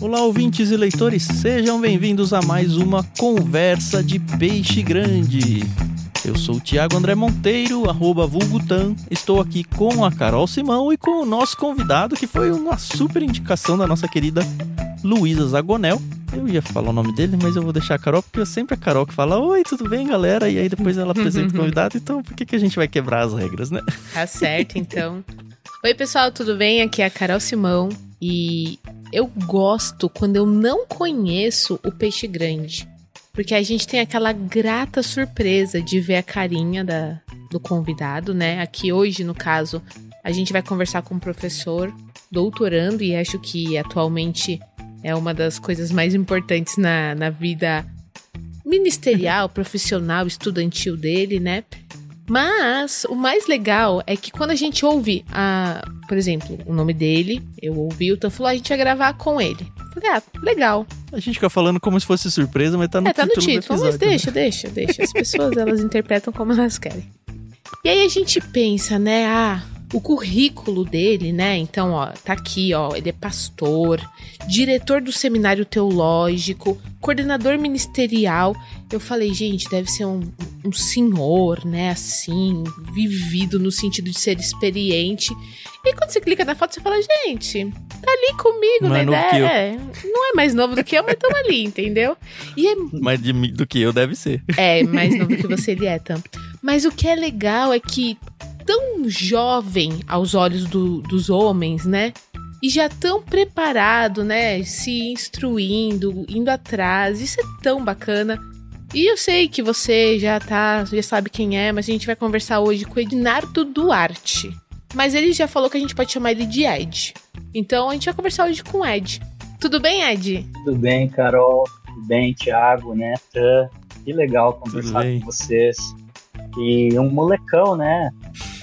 Olá, ouvintes e leitores, sejam bem-vindos a mais uma Conversa de Peixe Grande. Eu sou o Thiago André Monteiro, arroba Vulgutan. Estou aqui com a Carol Simão e com o nosso convidado, que foi uma super indicação da nossa querida Luísa Zagonel. Eu ia falar o nome dele, mas eu vou deixar a Carol, porque é sempre a Carol que fala: Oi, tudo bem, galera? E aí depois ela apresenta o convidado, então por que, que a gente vai quebrar as regras, né? Tá certo, então. Oi, pessoal, tudo bem? Aqui é a Carol Simão e eu gosto quando eu não conheço o peixe grande. Porque a gente tem aquela grata surpresa de ver a carinha da, do convidado, né? Aqui hoje, no caso, a gente vai conversar com um professor doutorando e acho que atualmente é uma das coisas mais importantes na, na vida ministerial, profissional, estudantil dele, né? Mas o mais legal é que quando a gente ouve, a, por exemplo, o nome dele, eu ouvi o Tan falou, a gente vai gravar com ele. falei, ah, legal. A gente fica falando como se fosse surpresa, mas tá no é, tá título. no título, mas deixa, deixa, deixa. As pessoas, elas interpretam como elas querem. E aí a gente pensa, né, ah, o currículo dele, né? Então, ó, tá aqui, ó, ele é pastor, diretor do seminário teológico, coordenador ministerial. Eu falei, gente, deve ser um, um senhor, né? Assim, vivido no sentido de ser experiente. E quando você clica na foto, você fala, gente, tá ali comigo, é né? É, não é mais novo do que eu, mas tamo ali, entendeu? E é? Mas de do que eu deve ser. é, mais novo que você ele é, Tam. Mas o que é legal é que tão jovem aos olhos do- dos homens, né? E já tão preparado, né? Se instruindo, indo atrás. Isso é tão bacana. E eu sei que você já tá, já sabe quem é, mas a gente vai conversar hoje com o Ednardo Duarte. Mas ele já falou que a gente pode chamar ele de Ed. Então a gente vai conversar hoje com o Ed. Tudo bem, Ed? Tudo bem, Carol? Tudo bem, Thiago, né? Que legal conversar com vocês. E um molecão, né?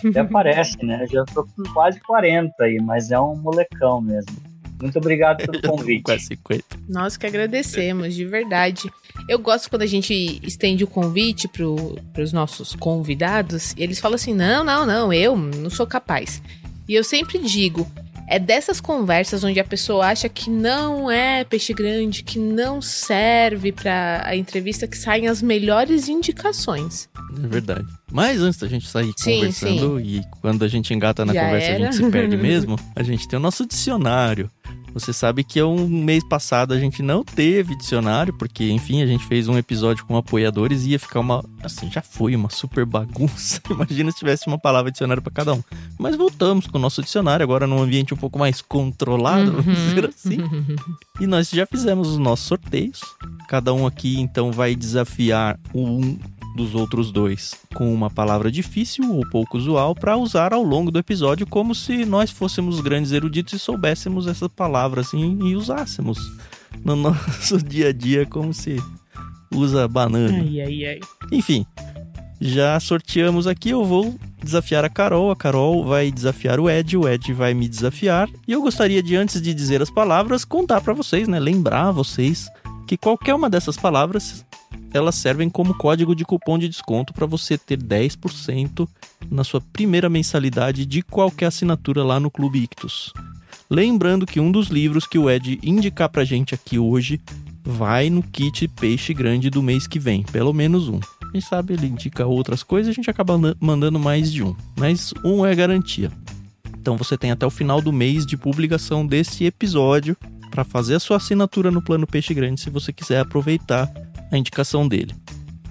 Até parece, né? Já tô com quase 40 aí, mas é um molecão mesmo. Muito obrigado pelo convite. Quase 50. Nós que agradecemos, de verdade. Eu gosto quando a gente estende o convite para os nossos convidados e eles falam assim: não, não, não, eu não sou capaz. E eu sempre digo: é dessas conversas onde a pessoa acha que não é peixe grande, que não serve para a entrevista, que saem as melhores indicações. É verdade. Mas antes da gente sair Sim, conversando e quando a gente engata na Já conversa a era. gente se perde mesmo, a gente tem o nosso dicionário. Você sabe que um mês passado a gente não teve dicionário, porque, enfim, a gente fez um episódio com apoiadores e ia ficar uma. Assim, já foi uma super bagunça. Imagina se tivesse uma palavra dicionário para cada um. Mas voltamos com o nosso dicionário, agora num ambiente um pouco mais controlado, vamos Uhum. dizer assim. E nós já fizemos os nossos sorteios. Cada um aqui, então, vai desafiar um dos outros dois com uma palavra difícil ou pouco usual para usar ao longo do episódio, como se nós fôssemos grandes eruditos e soubéssemos essa palavra assim e usássemos no nosso dia a dia, como se usa banana. Ai, ai, ai. Enfim, já sorteamos aqui. Eu vou desafiar a Carol. A Carol vai desafiar o Ed. O Ed vai me desafiar. E eu gostaria de, antes de dizer as palavras, contar para vocês, né? Lembrar vocês que qualquer uma dessas palavras elas servem como código de cupom de desconto para você ter 10% na sua primeira mensalidade de qualquer assinatura lá no Clube Ictus. Lembrando que um dos livros que o Ed indicar pra gente aqui hoje vai no kit Peixe Grande do mês que vem, pelo menos um. Quem sabe ele indica outras coisas, a gente acaba mandando mais de um, mas um é garantia. Então você tem até o final do mês de publicação desse episódio para fazer a sua assinatura no plano Peixe Grande se você quiser aproveitar a indicação dele.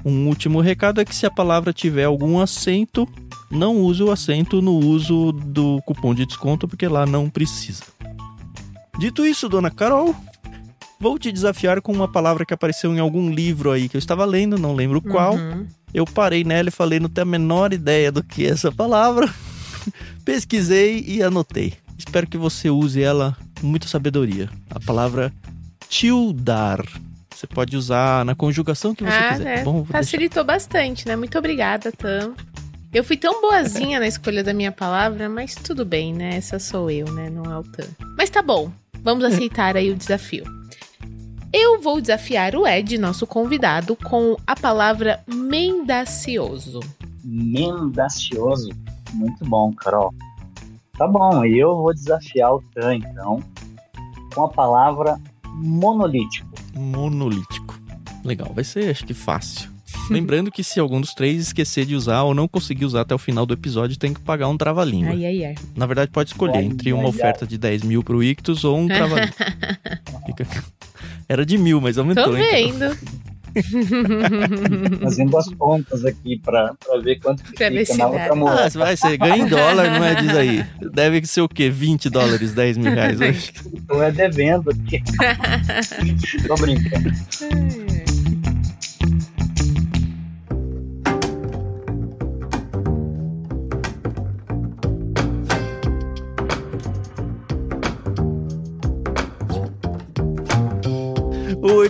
Um último recado é que se a palavra tiver algum acento, não use o acento no uso do cupom de desconto, porque lá não precisa. Dito isso, dona Carol, vou te desafiar com uma palavra que apareceu em algum livro aí que eu estava lendo, não lembro qual. Uhum. Eu parei nela e falei, não tenho a menor ideia do que é essa palavra. Pesquisei e anotei. Espero que você use ela muita sabedoria. A palavra tildar. Você pode usar na conjugação que você Ah, quiser. né? tá Bom, vou deixar- Facilitou bastante, né? Muito obrigada, Tam. Eu fui tão boazinha na escolha da minha palavra, mas tudo bem, né? Essa sou eu, né? Não é o Tam. Mas tá bom. Vamos aceitar aí o desafio. Eu vou desafiar o Ed, nosso convidado, com a palavra mendacioso. Mendacioso. Muito bom, Carol. Tá bom, e eu vou desafiar o Tan, então, com a palavra monolítico. Monolítico. Legal, vai ser acho que fácil. Lembrando que se algum dos três esquecer de usar ou não conseguir usar até o final do episódio, tem que pagar um trava-língua. Ai, ai, ai. Na verdade, pode escolher Ai, entre uma ai, oferta de 10 mil pro Ictus ou um trava-língua. Fica- Era de mil, mas aumentou, Tô hein? vendo. Fazendo as contas aqui pra, pra ver quanto que fica na outra Ah, moeda. você vai, você ganha em dólar, não é? Diz aí. Deve ser o quê? 20 dólares, 10 mil reais hoje. Tô é devendo aqui. Tô brincando.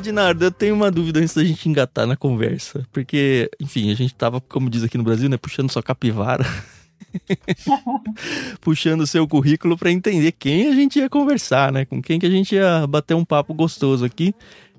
Ô, Ednardo, eu tenho uma dúvida antes da gente engatar na conversa. Porque, enfim, a gente tava, como diz aqui no Brasil, né? Puxando sua capivara. puxando o seu currículo pra entender quem a gente ia conversar, né? Com quem que a gente ia bater um papo gostoso aqui.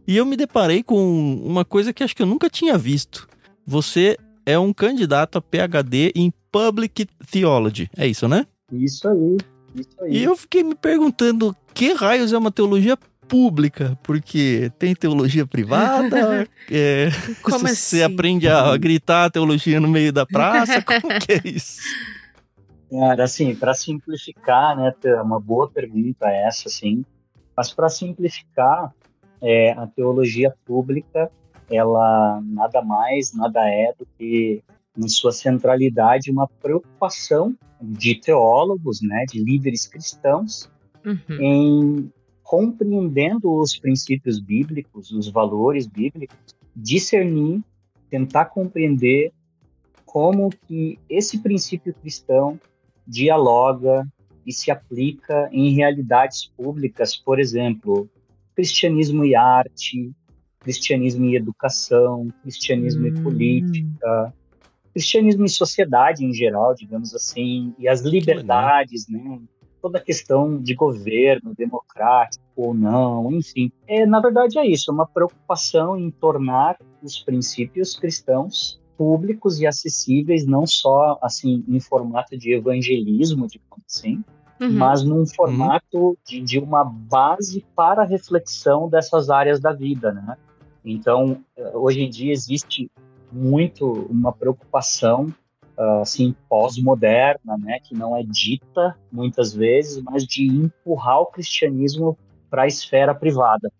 E eu me deparei com uma coisa que acho que eu nunca tinha visto. Você é um candidato a PhD em Public Theology. É isso, né? Isso aí. Isso aí. E eu fiquei me perguntando que raios é uma teologia pública, porque tem teologia privada, é, Como você assim? aprende a gritar a teologia no meio da praça, como que é isso? Cara, assim, para simplificar, né, é uma boa pergunta essa, assim, mas para simplificar, é, a teologia pública, ela nada mais, nada é do que, em sua centralidade, uma preocupação de teólogos, né, de líderes cristãos, Uhum. em compreendendo os princípios bíblicos, os valores bíblicos, discernir, tentar compreender como que esse princípio cristão dialoga e se aplica em realidades públicas, por exemplo, cristianismo e arte, cristianismo e educação, cristianismo e Hum. política, cristianismo e sociedade em geral, digamos assim, e as liberdades, né? Toda a questão de governo democrático ou não, enfim. É, na verdade é isso, é uma preocupação em tornar os princípios cristãos públicos e acessíveis, não só assim em formato de evangelismo, digamos assim, Uhum. mas num formato de, de uma base para a reflexão dessas áreas da vida, né? Então, eh, hoje em dia existe muito uma preocupação assim pós-moderna, né, que não é dita muitas vezes, mas de empurrar o cristianismo para a esfera privada.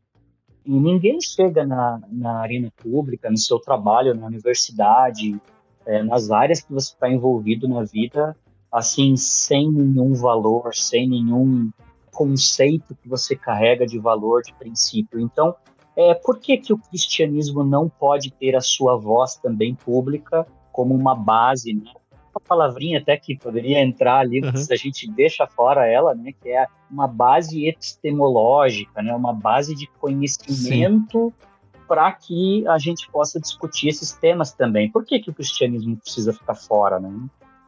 E ninguém chega na, na arena pública, no seu trabalho, na universidade, eh, nas áreas que você está envolvido na vida, assim, sem nenhum valor, sem nenhum conceito que você carrega de valor, de princípio. Então, é, por que, que o cristianismo não pode ter a sua voz também pública como uma base, né? Uma palavrinha até que poderia entrar ali, mas Uhum. a gente deixa fora ela, né? Que é uma base epistemológica, né? Uma base de conhecimento para que a gente possa discutir esses temas também. Por que, que o cristianismo precisa ficar fora, né?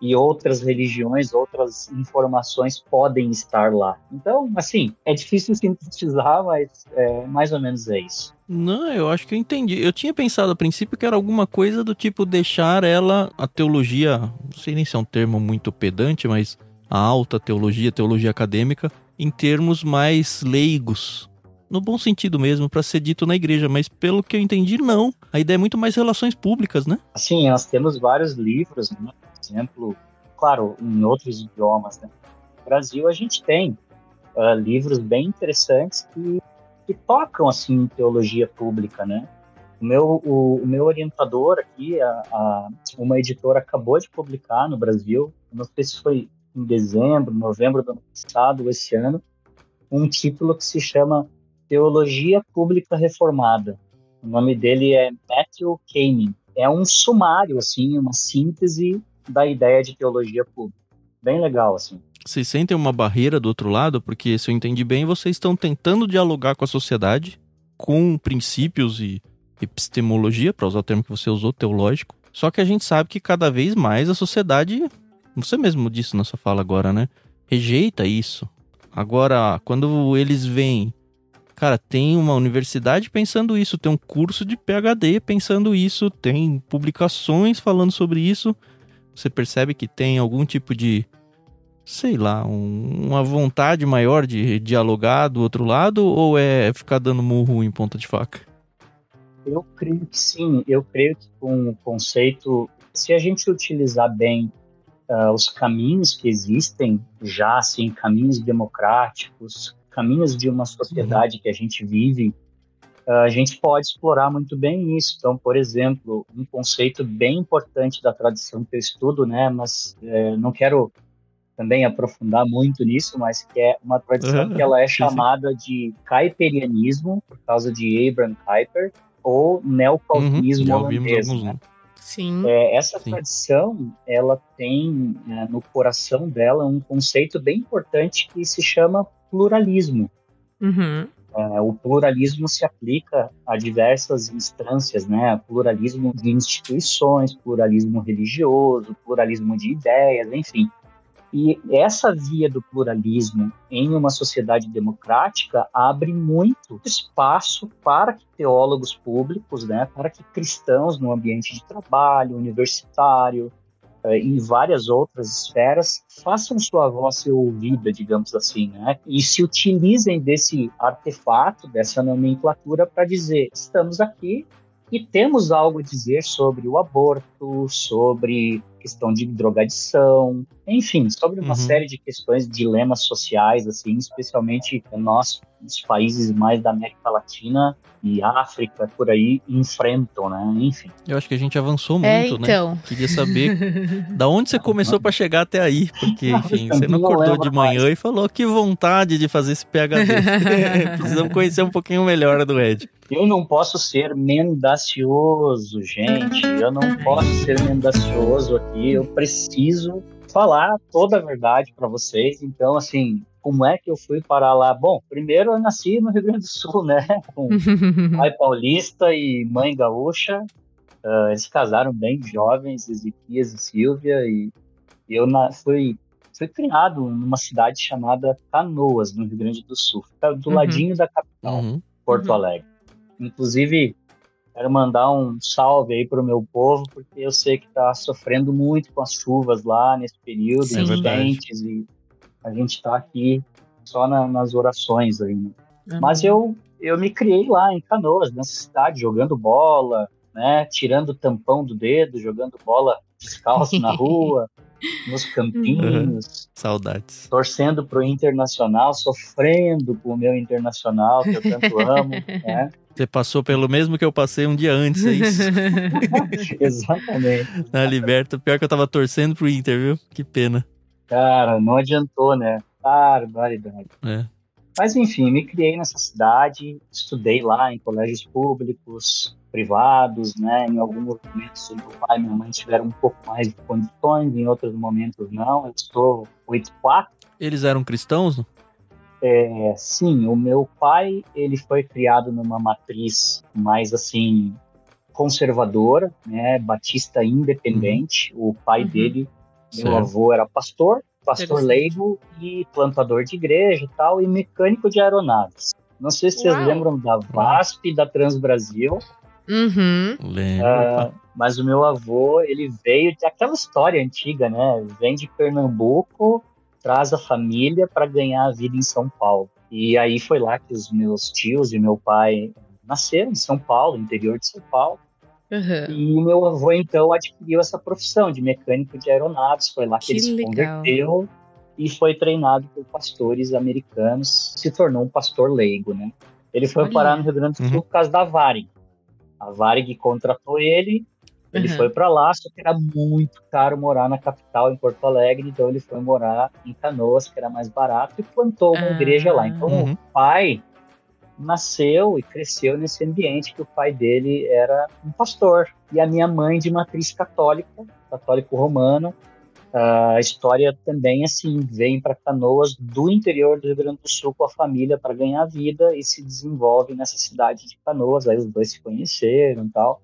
E outras religiões, outras informações podem estar lá. Então, assim, é difícil sintetizar, mas é, mais ou menos é isso. Não, eu acho que eu entendi. Eu tinha pensado a princípio que era alguma coisa do tipo deixar ela, a teologia, não sei nem se é um termo muito pedante, mas a alta teologia, teologia acadêmica, em termos mais leigos. No bom sentido mesmo, para ser dito na igreja, mas pelo que eu entendi, não. A ideia é muito mais relações públicas, né? Assim, nós temos vários livros, né? Exemplo, claro, em outros idiomas. Né? No Brasil, a gente tem ah, livros bem interessantes que, que tocam assim em teologia pública, né? O meu, o, o meu orientador aqui, a, a- uma editora acabou de publicar no Brasil, não sei se foi em dezembro, novembro do ano passado, esse ano, um título que se chama Teologia Pública Reformada. O nome dele é Matthew Kamen. É um sumário, assim, uma síntese da ideia de teologia pública. Bem legal, assim. Vocês sentem uma barreira do outro lado? Porque, se eu entendi bem, vocês estão tentando dialogar com a sociedade, com princípios e epistemologia, para usar o termo que você usou, teológico. Só que a gente sabe que cada vez mais a sociedade, você mesmo disse na sua fala agora, né? Rejeita isso. Agora, quando eles veem, cara, tem uma universidade pensando isso, tem um curso de PhD pensando isso, tem publicações falando sobre isso, você percebe que tem algum tipo de sei lá, um, uma vontade maior de dialogar do outro lado ou é ficar dando murro em ponta de faca? Eu creio que sim. Eu creio que com o conceito, se a gente utilizar bem uh, os caminhos que existem já, assim, caminhos democráticos, caminhos de uma sociedade uhum. que a gente vive, a gente pode explorar muito bem isso. Então, por exemplo, um conceito bem importante da tradição que eu estudo, né, mas uh, não quero também aprofundar muito nisso, mas que é uma tradição uhum. que ela é chamada de caiperianismo, por causa de Abraham Kuyper, ou neocalvinismo uhum, holandês. Né? Sim. É, essa Sim. tradição, ela tem é, no coração dela um conceito bem importante que se chama pluralismo. Uhum. É, o pluralismo se aplica a diversas instâncias, né? Pluralismo de instituições, pluralismo religioso, pluralismo de ideias, enfim. E essa via do pluralismo em uma sociedade democrática abre muito espaço para que teólogos públicos, né, para que cristãos no ambiente de trabalho, universitário, em várias outras esferas façam sua voz ser ouvida, digamos assim, né? E se utilizem desse artefato, dessa nomenclatura para dizer: estamos aqui e temos algo a dizer sobre o aborto, sobre questão de drogadição, enfim, sobre uma uhum. série de questões, dilemas sociais, assim, especialmente nós, os países mais da América Latina e África, por aí, enfrentam, né? Enfim. Eu acho que a gente avançou é, muito, é, então. né? Queria saber da onde você começou para chegar até aí, porque, enfim, você não acordou de manhã mais. e falou que vontade de fazer esse PHD. Precisamos conhecer um pouquinho melhor do Ed. Eu não posso ser mendacioso, gente. Eu não posso ser mendacioso aqui. Eu preciso falar toda a verdade para vocês. Então, assim, como é que eu fui parar lá? Bom, primeiro eu nasci no Rio Grande do Sul, né? Com pai paulista e mãe gaúcha. Uh, eles casaram bem jovens, Ezequias e Silvia, e eu na, fui, fui criado numa cidade chamada Canoas, no Rio Grande do Sul, do uhum. ladinho da capital, uhum. Porto uhum. Alegre. Inclusive, quero mandar um salve aí para o meu povo, porque eu sei que está sofrendo muito com as chuvas lá nesse período, Sim, quentes, e a gente está aqui só na, nas orações aí. Né? Uhum. Mas eu, eu me criei lá em Canoas, nessa cidade, jogando bola, né, tirando o tampão do dedo, jogando bola descalço na rua, nos campinhos. Uhum. Saudades. Torcendo pro Internacional, sofrendo com o meu Internacional, que eu tanto amo, né? Você passou pelo mesmo que eu passei um dia antes, é isso? Exatamente. Na Liberta. Pior que eu tava torcendo pro Inter, viu? Que pena. Cara, não adiantou, né? Barbaridade. É. Mas enfim, me criei nessa cidade, estudei lá em colégios públicos, privados, né? Em alguns momentos meu pai e minha mãe tiveram um pouco mais de condições, em outros momentos não. Eu estou 8-4. Eles eram cristãos? Não? É, sim, o meu pai ele foi criado numa matriz mais assim conservadora, né, batista independente. Uhum. O pai uhum. dele, meu certo. avô era pastor, pastor leigo e plantador de igreja e tal, e mecânico de aeronaves. Não sei se Uau. vocês lembram da VASP e da Transbrasil. Uhum. Lembro. Uh, mas o meu avô, ele veio de aquela história antiga, né? Vem de Pernambuco, traz a família para ganhar a vida em São Paulo. E aí foi lá que os meus tios e meu pai nasceram em São Paulo, interior de São Paulo. Uhum. E meu avô então adquiriu essa profissão de mecânico de aeronaves. Foi lá que, que ele se converteu e foi treinado por pastores americanos. Se tornou um pastor leigo, né? Ele foi Olha. parar no Rio Grande do Sul uhum. por causa da Varig. A Varig contratou ele ele uhum. foi para lá, só que era muito caro morar na capital, em Porto Alegre, então ele foi morar em Canoas, que era mais barato, e plantou uma igreja lá. Então uhum. o pai nasceu e cresceu nesse ambiente que o pai dele era um pastor e a minha mãe de matriz católica, católico romano. A história também assim vem para Canoas do interior do Rio Grande do Sul com a família para ganhar vida e se desenvolve nessa cidade de Canoas. Aí os dois se conheceram, e tal.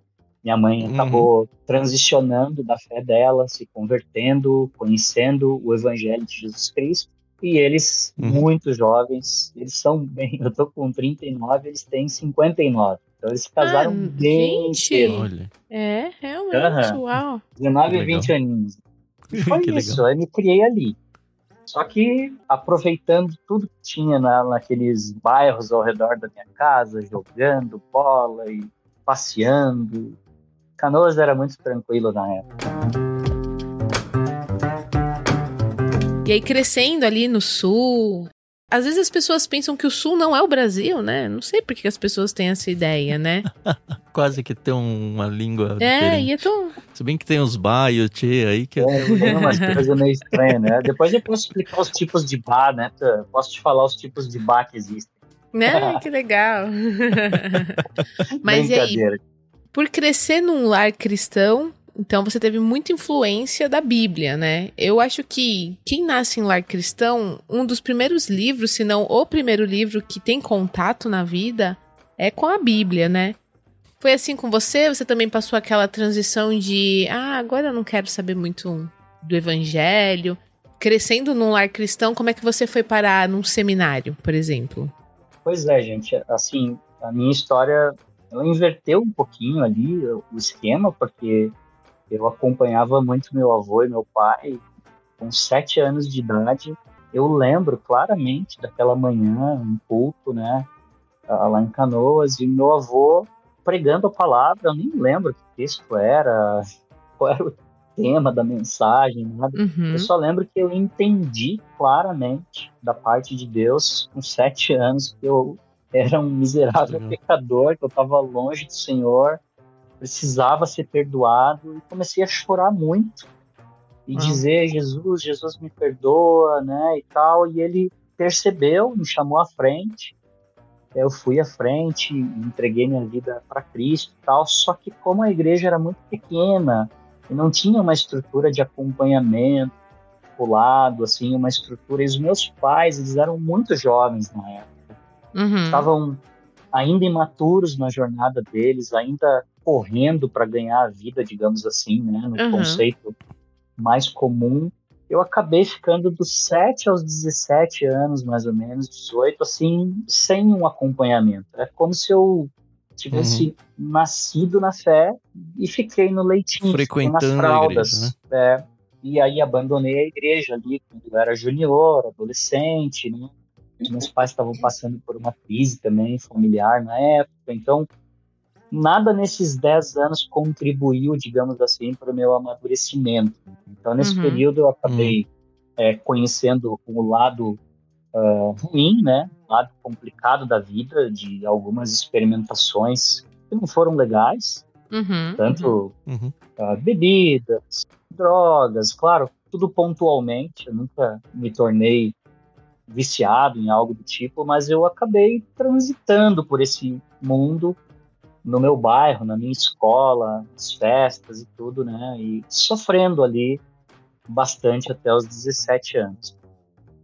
Minha mãe uhum. acabou transicionando da fé dela, se convertendo, conhecendo o Evangelho de Jesus Cristo. E eles, uhum. muito jovens, eles são bem. Eu tô com 39, eles têm 59. Então eles se casaram ah, bem cedo. Olha. É, realmente, uhum. uau. 19 e 20 aninhos. E foi que isso, legal. eu me criei ali. Só que aproveitando tudo que tinha na, naqueles bairros ao redor da minha casa, jogando bola e passeando. Canoas era muito tranquilo na época. E aí, crescendo ali no sul, às vezes as pessoas pensam que o sul não é o Brasil, né? Não sei por que as pessoas têm essa ideia, né? Quase que tem uma língua é, diferente. e é tão... Se bem que tem os ba e o tchê aí que... É, tem umas coisas meio estranhas, né? Depois eu posso explicar os tipos de bar, né? Posso te falar os tipos de bar que existem. Né? Que legal. Mas e aí, por crescer num lar cristão, então você teve muita influência da Bíblia, né? Eu acho que quem nasce em lar cristão, um dos primeiros livros, se não o primeiro livro que tem contato na vida, é com a Bíblia, né? Foi assim com você? Você também passou aquela transição de, ah, agora eu não quero saber muito do evangelho. Crescendo num lar cristão, como é que você foi parar num seminário, por exemplo? Pois é, gente. Assim, a minha história ela inverteu um pouquinho ali o esquema, porque eu acompanhava muito meu avô e meu pai com sete anos de idade. Eu lembro claramente daquela manhã, um culto, né, lá em Canoas, e meu avô pregando a palavra. Eu nem lembro que texto era, qual era o tema da mensagem, nada. Uhum. Eu só lembro que eu entendi claramente da parte de Deus com sete anos que eu era um miserável uhum. pecador, que eu estava longe do Senhor precisava ser perdoado e comecei a chorar muito e ah. dizer Jesus, Jesus me perdoa, né, e tal, e ele percebeu, me chamou à frente. Eu fui à frente, entreguei minha vida para Cristo e tal, só que como a igreja era muito pequena e não tinha uma estrutura de acompanhamento o lado, assim, uma estrutura, e os meus pais, eles eram muito jovens na época. Uhum. Estavam ainda imaturos na jornada deles, ainda correndo para ganhar a vida, digamos assim, né, no uhum. conceito mais comum. Eu acabei ficando dos 7 aos 17 anos, mais ou menos, 18, assim, sem um acompanhamento. É como se eu tivesse uhum. nascido na fé e fiquei no leitinho, frequentando nas fraldas. Igreja, né? é, e aí abandonei a igreja ali quando eu era junior, adolescente, né? Meus pais estavam passando por uma crise também familiar na época, então nada nesses 10 anos contribuiu, digamos assim, para o meu amadurecimento. Então, nesse uhum. período, eu acabei uhum. é, conhecendo o lado uh, ruim, né? O lado complicado da vida, de algumas experimentações que não foram legais, uhum. tanto uh, bebidas, drogas, claro, tudo pontualmente. Eu nunca me tornei viciado em algo do tipo, mas eu acabei transitando por esse mundo no meu bairro, na minha escola, nas festas e tudo, né? E sofrendo ali bastante até os 17 anos.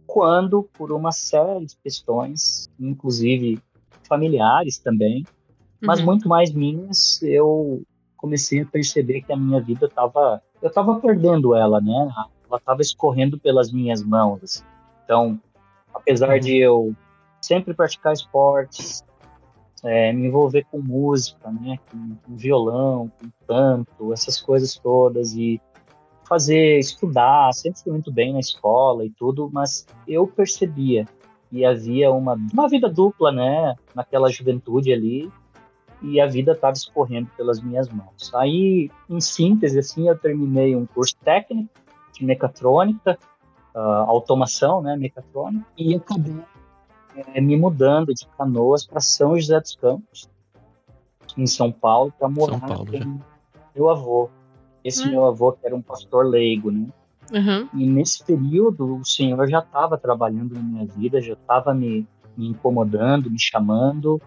Quando, por uma série de questões, inclusive familiares também, mas uhum. muito mais minhas, eu comecei a perceber que a minha vida estava, eu estava perdendo ela, né? Ela estava escorrendo pelas minhas mãos. Assim. Então, apesar uhum. de eu sempre praticar esportes, é, me envolver com música, né, com, com, violão, com canto, essas coisas todas e fazer estudar, sempre fui muito bem na escola e tudo, mas eu percebia que havia uma, uma vida dupla, né, naquela juventude ali e a vida estava escorrendo pelas minhas mãos. Aí, em síntese, assim, eu terminei um curso técnico de mecatrônica, uh, automação, né, mecatrônica, e acabei é, me mudando de Canoas para São José dos Campos, em São Paulo, para morar Paulo, com já. meu avô. Esse hum. meu avô que era um pastor leigo, né? Uhum. E nesse período o Senhor já estava trabalhando na minha vida, já estava me, me incomodando, me chamando,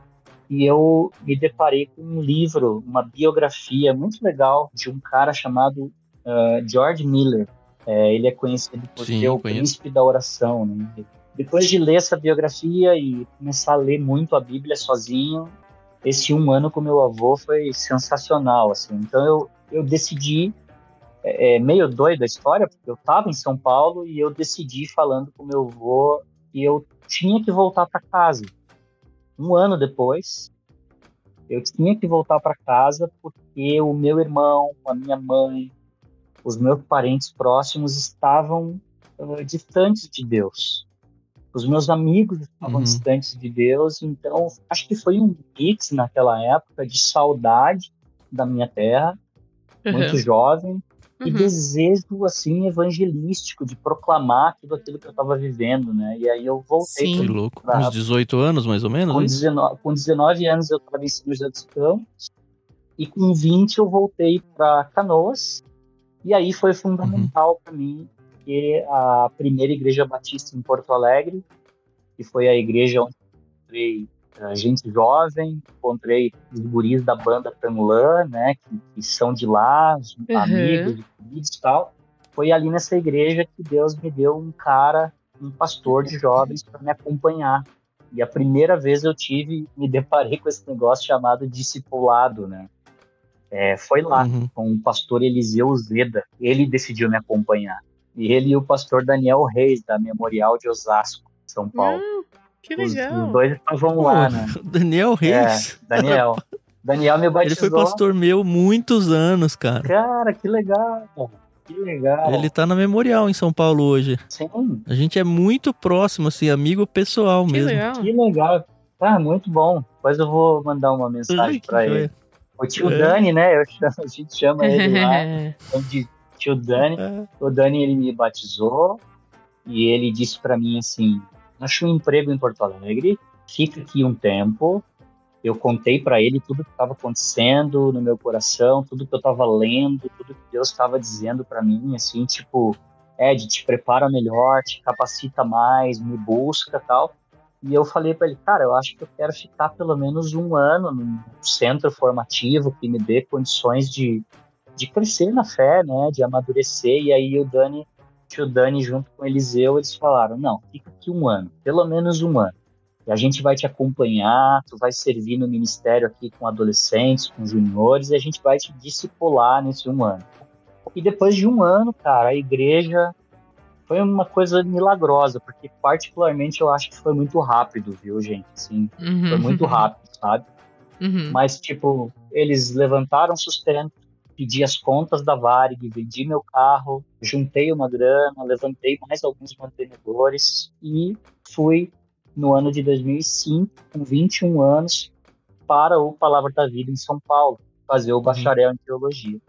e eu me deparei com um livro, uma biografia muito legal de um cara chamado uh, George Miller. É, ele é conhecido por Sim, ser o conheço. príncipe da oração, né? Depois de ler essa biografia e começar a ler muito a Bíblia sozinho, esse um ano com meu avô foi sensacional, assim. Então eu, eu decidi, é, é meio doido a história, porque eu estava em São Paulo e eu decidi falando com meu avô que eu tinha que voltar para casa. Um ano depois, eu tinha que voltar para casa porque o meu irmão, a minha mãe, os meus parentes próximos estavam uh, distantes de Deus. Os meus amigos estavam uhum. distantes de Deus, então acho que foi um mix naquela época de saudade da minha terra, uhum. muito jovem, e uhum. desejo assim evangelístico de proclamar tudo aquilo que eu estava vivendo, né? E aí eu voltei. Sim, louco. Pra... Uns 18 anos mais ou menos? Com, 19, com 19 anos eu estava em São José dos Campos e com 20 eu voltei para Canoas. E aí foi fundamental uhum. para mim que a primeira igreja batista em Porto Alegre, que foi a igreja onde encontrei uh, gente jovem, encontrei os guris da banda Pangolã, né, que, que, são de lá, uhum. amigos, queridos e tal. Foi ali nessa igreja que Deus me deu um cara, um pastor de jovens para me acompanhar. E a primeira vez eu tive, me deparei com esse negócio chamado discipulado, né? É, foi lá, uhum. com o pastor Eliseu Zeda. Ele decidiu me acompanhar. E ele e o pastor Daniel Reis, da Memorial de Osasco, São Paulo. Que legal. Os, os dois estavam lá, né? Daniel Reis? É, Daniel. Daniel me batizou. Ele foi pastor meu muitos anos, cara. Cara, que legal. Que legal. Ele tá na Memorial em São Paulo hoje. Sim. A gente é muito próximo, assim, amigo pessoal que mesmo. Legal. Que legal. Ah, muito bom. Depois eu vou mandar uma mensagem para ele. O tio é. Dani, né? Eu, a gente chama ele lá de tio Dani. É. O Dani, ele me batizou e ele disse para mim assim, achei um emprego em Porto Alegre, fica aqui um tempo. Eu contei para ele tudo que estava acontecendo no meu coração, tudo que eu estava lendo, tudo que Deus estava dizendo para mim, assim, tipo, Ed, te prepara melhor, te capacita mais, me busca, tal. E eu falei para ele, cara, eu acho que eu quero ficar pelo menos um ano num centro formativo que me dê condições de, de crescer na fé, né, de amadurecer. E aí o Dani, o Dani junto com o Eliseu, eles falaram, não, fica aqui um ano, pelo menos um ano. E a gente vai te acompanhar, tu vai servir no ministério aqui com adolescentes, com juniores, e a gente vai te discipular nesse um ano. E depois de um ano, cara, a igreja foi uma coisa milagrosa, porque particularmente eu acho que foi muito rápido, viu, gente? Assim, uhum. foi muito rápido, sabe? Uhum. Mas, tipo, eles levantaram sustento, pedi as contas da Varig, vendi meu carro, juntei uma grana, levantei mais alguns mantenedores e fui no ano de 2005, com 21 anos, para o Palavra da Vida em São Paulo, fazer o uhum. bacharel em teologia.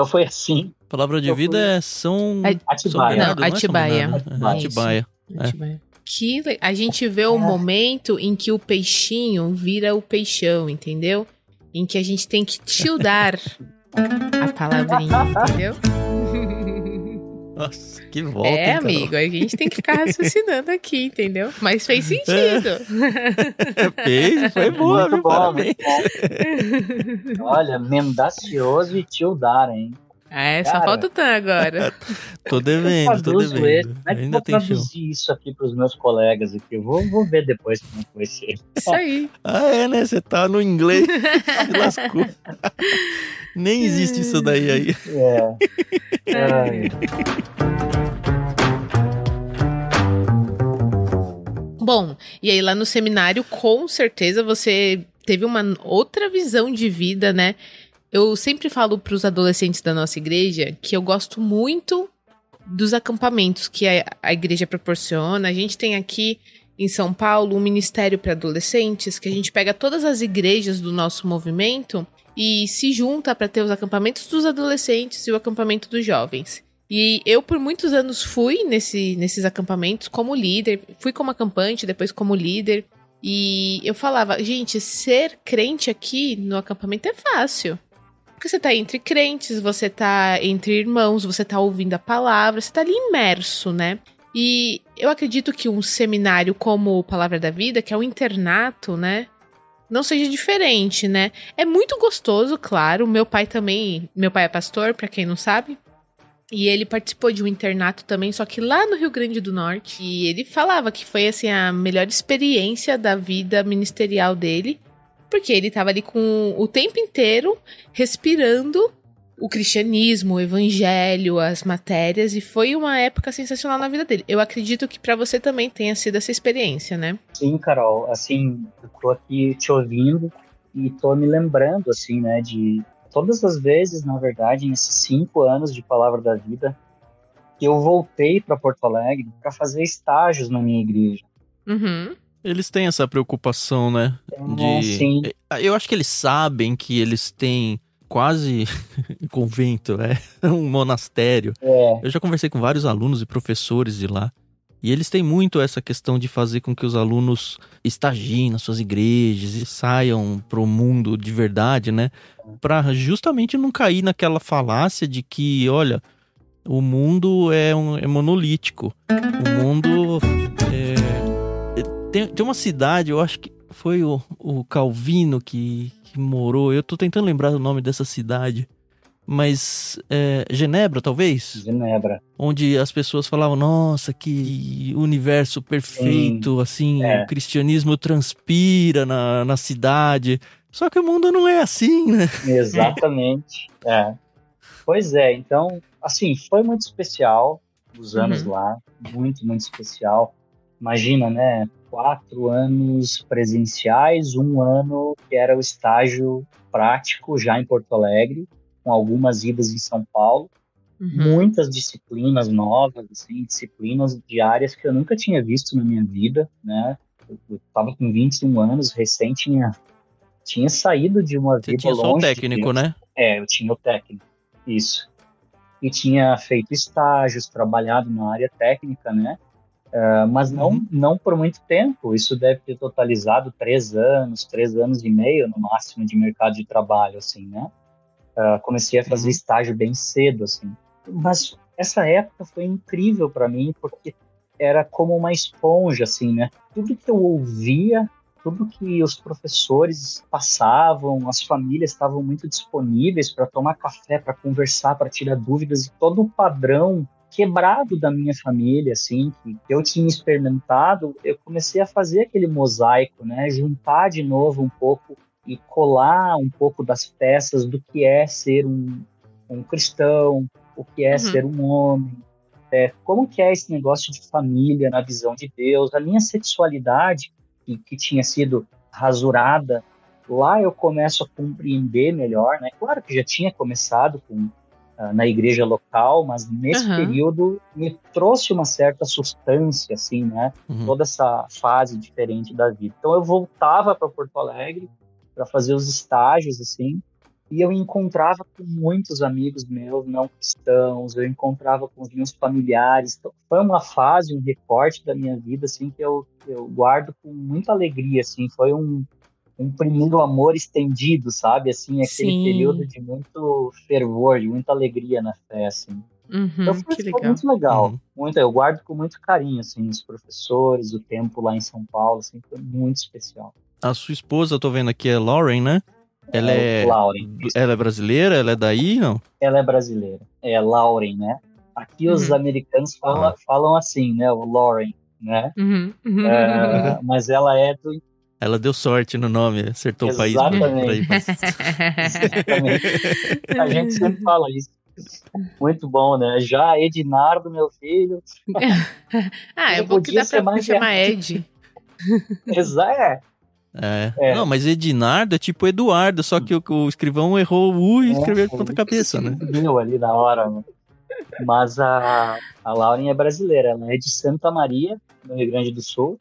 Então foi assim. Palavra de vida é São. Atibaia. Não, não, Atibaia. É Atibaia. Atibaia. Que a gente vê o é. momento em que o peixinho vira o peixão, entendeu? Em que a gente tem que tildar a palavrinha, entendeu? Nossa, que volta. É, hein, amigo, a gente tem que ficar raciocinando aqui, entendeu? Mas fez sentido. É. fez, foi boa, muito bom, Olha, mendacioso e tildar, hein? É, Cara, só falta o tan agora. tô devendo, tô devendo. Ele. Como é que Ainda eu vou traduzir isso aqui pros meus colegas aqui? Eu vou, vou ver depois como vai ser. Isso aí. ah, é, né? Você tá no inglês. Se lascou. Nem existe isso daí aí. É. é. Bom, e aí lá no seminário, com certeza você teve uma outra visão de vida, né? Eu sempre falo para os adolescentes da nossa igreja que eu gosto muito dos acampamentos que a, a igreja proporciona. A gente tem aqui em São Paulo um ministério para adolescentes que a gente pega todas as igrejas do nosso movimento e se junta para ter os acampamentos dos adolescentes e o acampamento dos jovens. E eu, por muitos anos, fui nesse, nesses acampamentos como líder, fui como acampante, depois como líder. E eu falava, gente, ser crente aqui no acampamento é fácil. Porque você tá entre crentes, você tá entre irmãos, você tá ouvindo a palavra, você tá ali imerso, né? E eu acredito que um seminário como Palavra da Vida, que é um internato, né? Não seja diferente, né? É muito gostoso, claro. Meu pai também. Meu pai é pastor, para quem não sabe. E ele participou de um internato também, só que lá no Rio Grande do Norte. E ele falava que foi assim a melhor experiência da vida ministerial dele. Porque ele estava ali com o tempo inteiro respirando o cristianismo, o evangelho, as matérias, e foi uma época sensacional na vida dele. Eu acredito que para você também tenha sido essa experiência, né? Sim, Carol. Assim, eu tô aqui te ouvindo e tô me lembrando, assim, né, de todas as vezes, na verdade, nesses cinco anos de Palavra da Vida, que eu voltei para Porto Alegre para fazer estágios na minha igreja. Uhum. Eles têm essa preocupação, né? É, sim. Eu acho que eles sabem que eles têm quase um convento, é um monastério. É. Eu já conversei com vários alunos e professores de lá. E eles têm muito essa questão de fazer com que os alunos estagiem nas suas igrejas e saiam pro mundo de verdade, né? Para justamente não cair naquela falácia de que, olha, o mundo é, um, é monolítico. O mundo tem, tem uma cidade, eu acho que foi o, o Calvino que, que morou. Eu tô tentando lembrar o nome dessa cidade mas é, Genebra, talvez? Genebra. Onde as pessoas falavam, nossa, que universo perfeito, Sim, assim, é. o cristianismo transpira na, na cidade. Só que o mundo não é assim, né? Exatamente, é. Pois é, então, assim, foi muito especial os anos uhum. lá, muito, muito especial. Imagina, né? Quatro anos presenciais, um ano que era o estágio prático já em Porto Alegre com algumas idas em São Paulo, uhum. muitas disciplinas novas, assim, disciplinas de áreas que eu nunca tinha visto na minha vida, né? Eu estava com 21 anos, recém tinha, tinha saído de uma Você vida tinha longe. só o técnico, né? É, eu tinha o técnico, isso. E tinha feito estágios, trabalhado na área técnica, né? Uh, mas não, uhum. não por muito tempo. Isso deve ter totalizado três anos, três anos e meio no máximo de mercado de trabalho, assim, né? Uh, comecei a fazer uhum. estágio bem cedo, assim. Mas essa época foi incrível para mim, porque era como uma esponja, assim, né? Tudo que eu ouvia, tudo que os professores passavam, as famílias estavam muito disponíveis para tomar café, para conversar, para tirar dúvidas, e todo o padrão quebrado da minha família, assim, que eu tinha experimentado, eu comecei a fazer aquele mosaico, né? Juntar de novo um pouco e colar um pouco das peças do que é ser um, um cristão, o que é uhum. ser um homem, é, como que é esse negócio de família na visão de Deus, a minha sexualidade que, que tinha sido rasurada, lá eu começo a compreender melhor, né? Claro que já tinha começado com na igreja local, mas nesse uhum. período me trouxe uma certa substância, assim, né? Uhum. Toda essa fase diferente da vida. Então eu voltava para Porto Alegre para fazer os estágios assim e eu encontrava com muitos amigos meus não cristãos eu encontrava com os meus familiares então, foi uma fase um recorte da minha vida assim que eu, eu guardo com muita alegria assim foi um um primeiro amor estendido sabe assim aquele Sim. período de muito fervor de muita alegria na fé assim Uhum, então foi, foi legal. muito legal. Uhum. Muito, eu guardo com muito carinho, assim, os professores, o tempo lá em São Paulo, assim, foi muito especial. A sua esposa, eu tô vendo aqui, é Lauren, né? Ela é, é Lauren. Ela é brasileira? Ela é daí, não? Ela é brasileira. É Lauren, né? Aqui uhum. os americanos falam, ah. falam assim, né? O Lauren, né? Uhum. Uhum. É, mas ela é do ela deu sorte no nome, acertou Exatamente. o país. Exatamente. A gente sempre fala isso. Muito bom, né? Já Ednardo, meu filho. ah, é bom que dá pra chamar Ed. Exato. É. é. Não, mas Ednardo é tipo Eduardo, só que o, o escrivão errou o U e é, escreveu de ponta cabeça, né? Viu ali na hora, né? Mas a, a Lauren é brasileira, ela é de Santa Maria, no Rio Grande do Sul.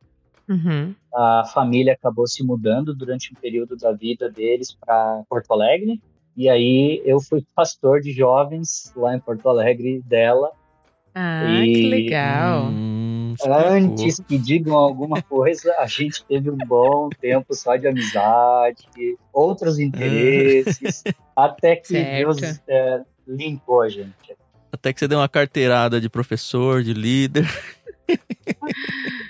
Uhum. A família acabou se mudando durante um período da vida deles para Porto Alegre. E aí eu fui pastor de jovens lá em Porto Alegre dela. Ah, e... que legal. Hum Antes que digam alguma coisa, a gente teve um bom tempo só de amizade, outros interesses, até que certo. Deus é, limpou a gente. Até que você deu uma carteirada de professor, de líder.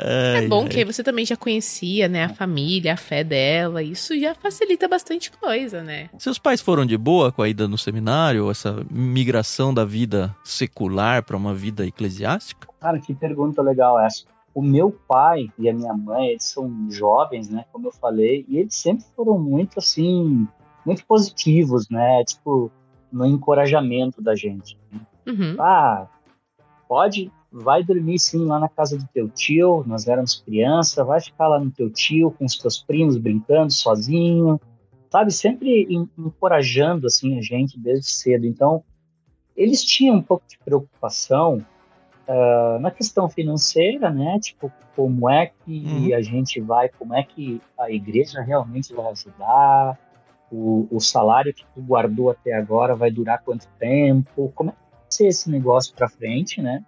É, é bom que você também já conhecia, né, a família, a fé dela. Isso já facilita bastante coisa, né? Seus pais foram de boa com a ida no seminário, essa migração da vida secular para uma vida eclesiástica? Cara, que pergunta legal essa. O meu pai e a minha mãe, eles são jovens, né, como eu falei, e eles sempre foram muito assim, muito positivos, né, tipo, no encorajamento da gente. Né? Uhum. Ah, pode, vai dormir sim lá na casa do teu tio, nós éramos criança, vai ficar lá no teu tio com os teus primos brincando sozinho, sabe, sempre encorajando assim a gente desde cedo. Então, eles tinham um pouco de preocupação uh, na questão financeira, né? Tipo, como é que uhum. a gente vai, como é que a igreja realmente vai ajudar, o, o salário que tu guardou até agora vai durar quanto tempo, como é que vai ser esse negócio para frente, né?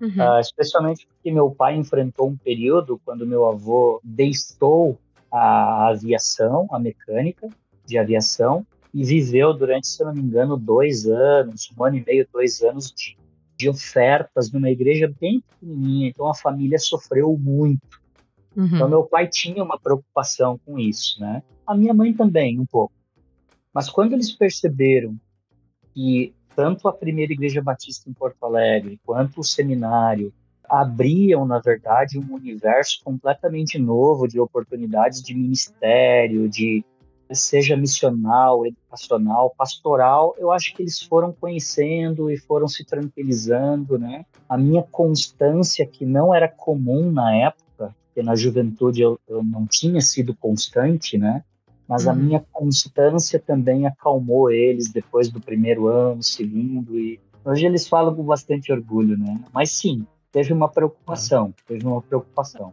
Uhum. Uh, especialmente porque meu pai enfrentou um período quando meu avô deixou a aviação, a mecânica de aviação, e viveu durante, se eu não me engano, dois anos, um ano e meio, dois anos de, de ofertas numa igreja bem pequenininha. Então a família sofreu muito. Uhum. Então meu pai tinha uma preocupação com isso, né? A minha mãe também, um pouco. Mas quando eles perceberam que tanto a primeira igreja batista em Porto Alegre quanto o seminário abriam, na verdade, um universo completamente novo de oportunidades de ministério, de seja missional, educacional, pastoral, eu acho que eles foram conhecendo e foram se tranquilizando, né? A minha constância, que não era comum na época, porque na juventude eu, eu não tinha sido constante, né? Mas uhum. a minha constância também acalmou eles depois do primeiro ano, segundo, e hoje eles falam com bastante orgulho, né? Mas sim, teve uma preocupação, teve uma preocupação.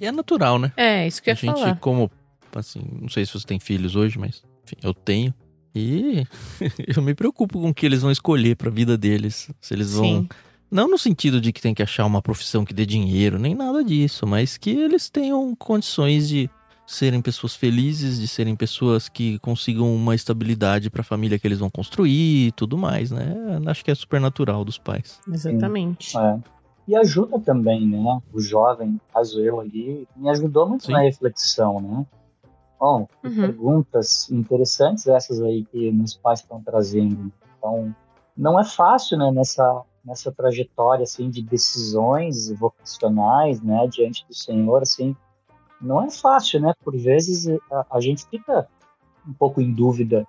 E é natural, né? É, isso que eu ia a gente, falar. como assim, não sei se você tem filhos hoje, mas enfim, eu tenho. E eu me preocupo com o que eles vão escolher para a vida deles. Se eles vão. Sim. Não no sentido de que tem que achar uma profissão que dê dinheiro, nem nada disso, mas que eles tenham condições de serem pessoas felizes, de serem pessoas que consigam uma estabilidade para a família que eles vão construir e tudo mais, né? Acho que é super natural dos pais. Exatamente. É. E ajuda também, né? O jovem, caso eu ali, me ajudou muito Sim. na reflexão, né? Bom, uhum. perguntas interessantes essas aí que meus pais estão trazendo. Então, não é fácil, né, nessa nessa trajetória assim de decisões vocacionais, né, diante do Senhor, assim, não é fácil, né? Por vezes a, a gente fica um pouco em dúvida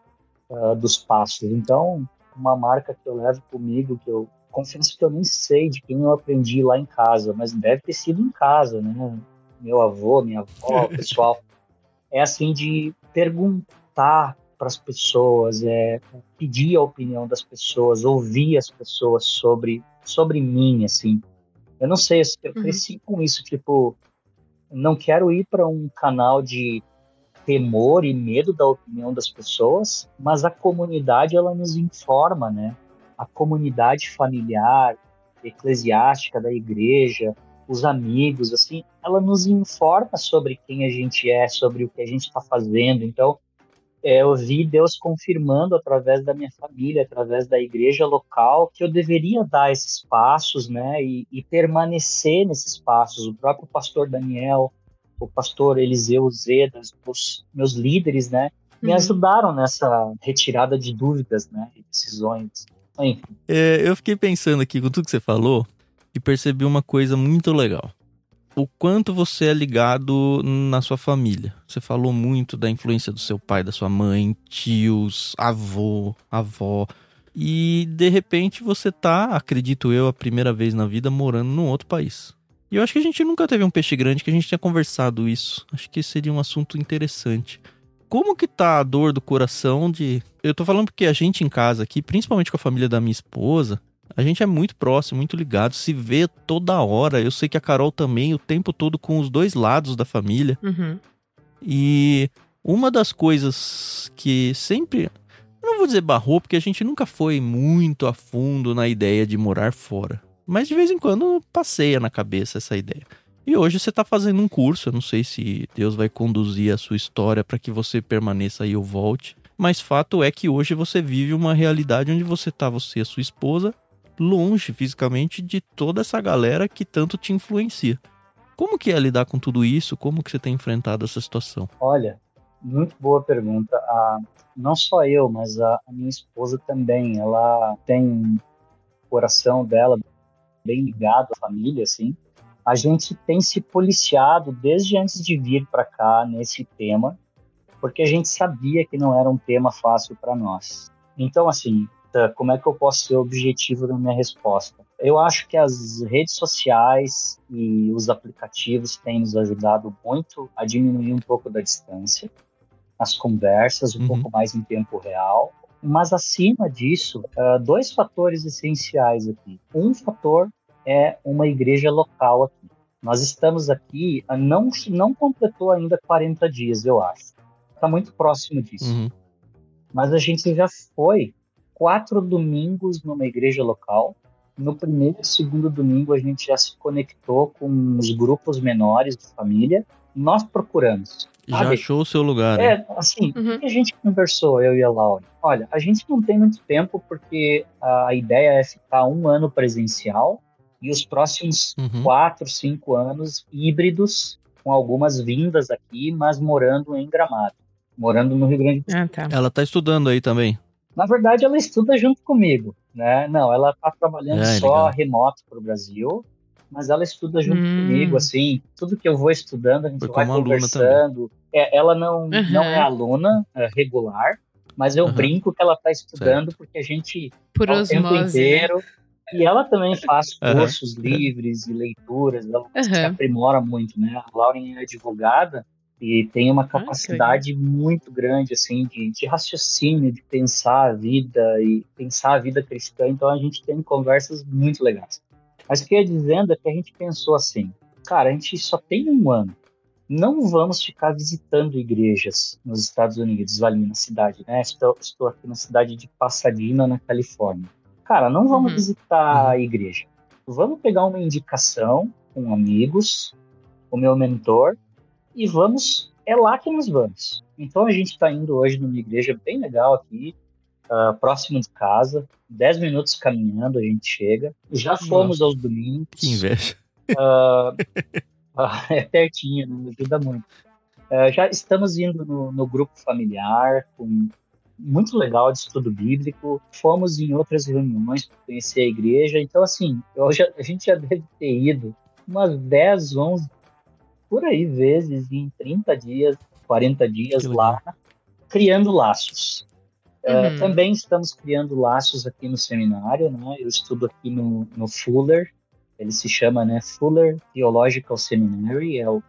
uh, dos passos. Então, uma marca que eu levo comigo, que eu confesso que eu nem sei de quem eu aprendi lá em casa, mas deve ter sido em casa, né? Meu avô, minha avó, o pessoal é assim de perguntar para as pessoas, é pedir a opinião das pessoas, ouvir as pessoas sobre sobre mim, assim. Eu não sei, eu uhum. cresci com isso, tipo, não quero ir para um canal de temor e medo da opinião das pessoas, mas a comunidade ela nos informa, né? A comunidade familiar, eclesiástica da igreja, os amigos, assim, ela nos informa sobre quem a gente é, sobre o que a gente está fazendo. Então, é, eu vi Deus confirmando através da minha família, através da igreja local, que eu deveria dar esses passos, né, e, e permanecer nesses passos. O próprio pastor Daniel, o pastor Eliseu Zedas, os meus líderes, né, me uhum. ajudaram nessa retirada de dúvidas, né, e decisões. Enfim. É, eu fiquei pensando aqui com tudo que você falou, e percebi uma coisa muito legal. O quanto você é ligado na sua família. Você falou muito da influência do seu pai, da sua mãe, tios, avô, avó. E de repente você tá, acredito eu, a primeira vez na vida morando num outro país. E eu acho que a gente nunca teve um peixe grande que a gente tenha conversado isso. Acho que seria um assunto interessante. Como que tá a dor do coração de. Eu tô falando porque a gente em casa aqui, principalmente com a família da minha esposa, a gente é muito próximo, muito ligado, se vê toda hora. Eu sei que a Carol também, o tempo todo com os dois lados da família. Uhum. E uma das coisas que sempre. Eu não vou dizer barrou, porque a gente nunca foi muito a fundo na ideia de morar fora. Mas de vez em quando passeia na cabeça essa ideia. E hoje você está fazendo um curso, eu não sei se Deus vai conduzir a sua história para que você permaneça aí ou volte. Mas fato é que hoje você vive uma realidade onde você tá, você e a sua esposa, longe fisicamente de toda essa galera que tanto te influencia. Como que é lidar com tudo isso? Como que você tem enfrentado essa situação? Olha, muito boa pergunta. Não só eu, mas a, a, minha esposa também. Ela tem o coração dela bem ligado à família, assim. A gente tem se policiado desde antes de vir para cá nesse tema, porque a gente sabia que não era um tema fácil para nós. Então, assim, como é que eu posso ser objetivo na minha resposta? Eu acho que as redes sociais e os aplicativos têm nos ajudado muito a diminuir um pouco da distância, as conversas um uhum. pouco mais em tempo real. Mas acima disso, uh, dois fatores essenciais aqui. Um fator é uma igreja local aqui. Nós estamos aqui, não, não completou ainda 40 dias, eu acho. Está muito próximo disso. Uhum. Mas a gente já foi quatro domingos numa igreja local. No primeiro e segundo domingo, a gente já se conectou com os grupos menores de família. Nós procuramos já sabe? achou o seu lugar. É, né? assim, uhum. a gente conversou, eu e a Laura. Olha, a gente não tem muito tempo porque a ideia é ficar um ano presencial e os próximos uhum. quatro, cinco anos híbridos, com algumas vindas aqui, mas morando em Gramado, morando no Rio Grande do Sul. Ah, tá. Ela está estudando aí também? Na verdade, ela estuda junto comigo, né? Não, ela está trabalhando é, só legal. remoto para o Brasil mas ela estuda junto hum. comigo, assim, tudo que eu vou estudando, a gente Foi vai conversando. É, ela não, uhum. não é aluna é, regular, mas eu uhum. brinco que ela está estudando certo. porque a gente Por o tempo né? inteiro. E ela também faz cursos uhum. livres e leituras, ela se aprimora muito, né? A Lauren é advogada e tem uma capacidade ah, muito grande, assim, de, de raciocínio, de pensar a vida e pensar a vida cristã. Então a gente tem conversas muito legais. Mas o que eu ia dizendo é que a gente pensou assim, cara, a gente só tem um ano. Não vamos ficar visitando igrejas nos Estados Unidos, ali na cidade, né? Estou, estou aqui na cidade de Pasadena, na Califórnia. Cara, não vamos uhum. visitar uhum. a igreja. Vamos pegar uma indicação com amigos, o meu mentor, e vamos. É lá que nós vamos. Então a gente está indo hoje numa igreja bem legal aqui, uh, próximo de casa, 10 minutos caminhando a gente chega. Já fomos Nossa, aos domingos. Que inveja. Uh, uh, é pertinho, né? ajuda muito. já estamos indo no, no, grupo familiar, com muito legal de estudo bíblico. Fomos em outras reuniões para conhecer a igreja. Então, assim, já, a gente já deve ter ido umas 10, 11, por aí vezes, em 30 dias, 40 dias lá, criando laços. É, uhum. também estamos criando laços aqui no seminário, né? Eu estudo aqui no, no Fuller, ele se chama né, Fuller Theological Seminary, é o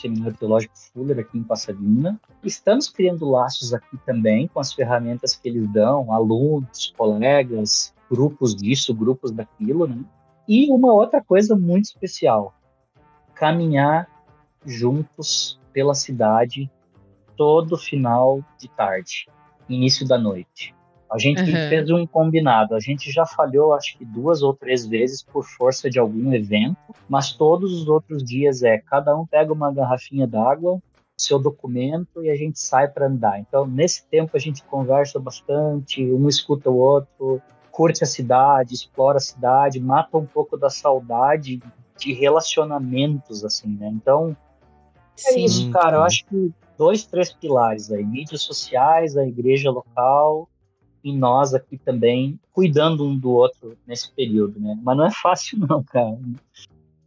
Seminário Teológico Fuller aqui em Pasadena. Estamos criando laços aqui também com as ferramentas que eles dão, alunos, colegas, grupos disso, grupos daquilo, né? E uma outra coisa muito especial, caminhar juntos pela cidade todo final de tarde início da noite. A gente uhum. fez um combinado. A gente já falhou, acho que duas ou três vezes por força de algum evento, mas todos os outros dias é cada um pega uma garrafinha d'água, seu documento e a gente sai para andar. Então, nesse tempo a gente conversa bastante, um escuta o outro, curte a cidade, explora a cidade, mata um pouco da saudade de relacionamentos assim, né? Então, é Sim. isso, cara. Eu acho que dois, três pilares aí: mídias sociais, a igreja local e nós aqui também cuidando um do outro nesse período, né? Mas não é fácil, não, cara.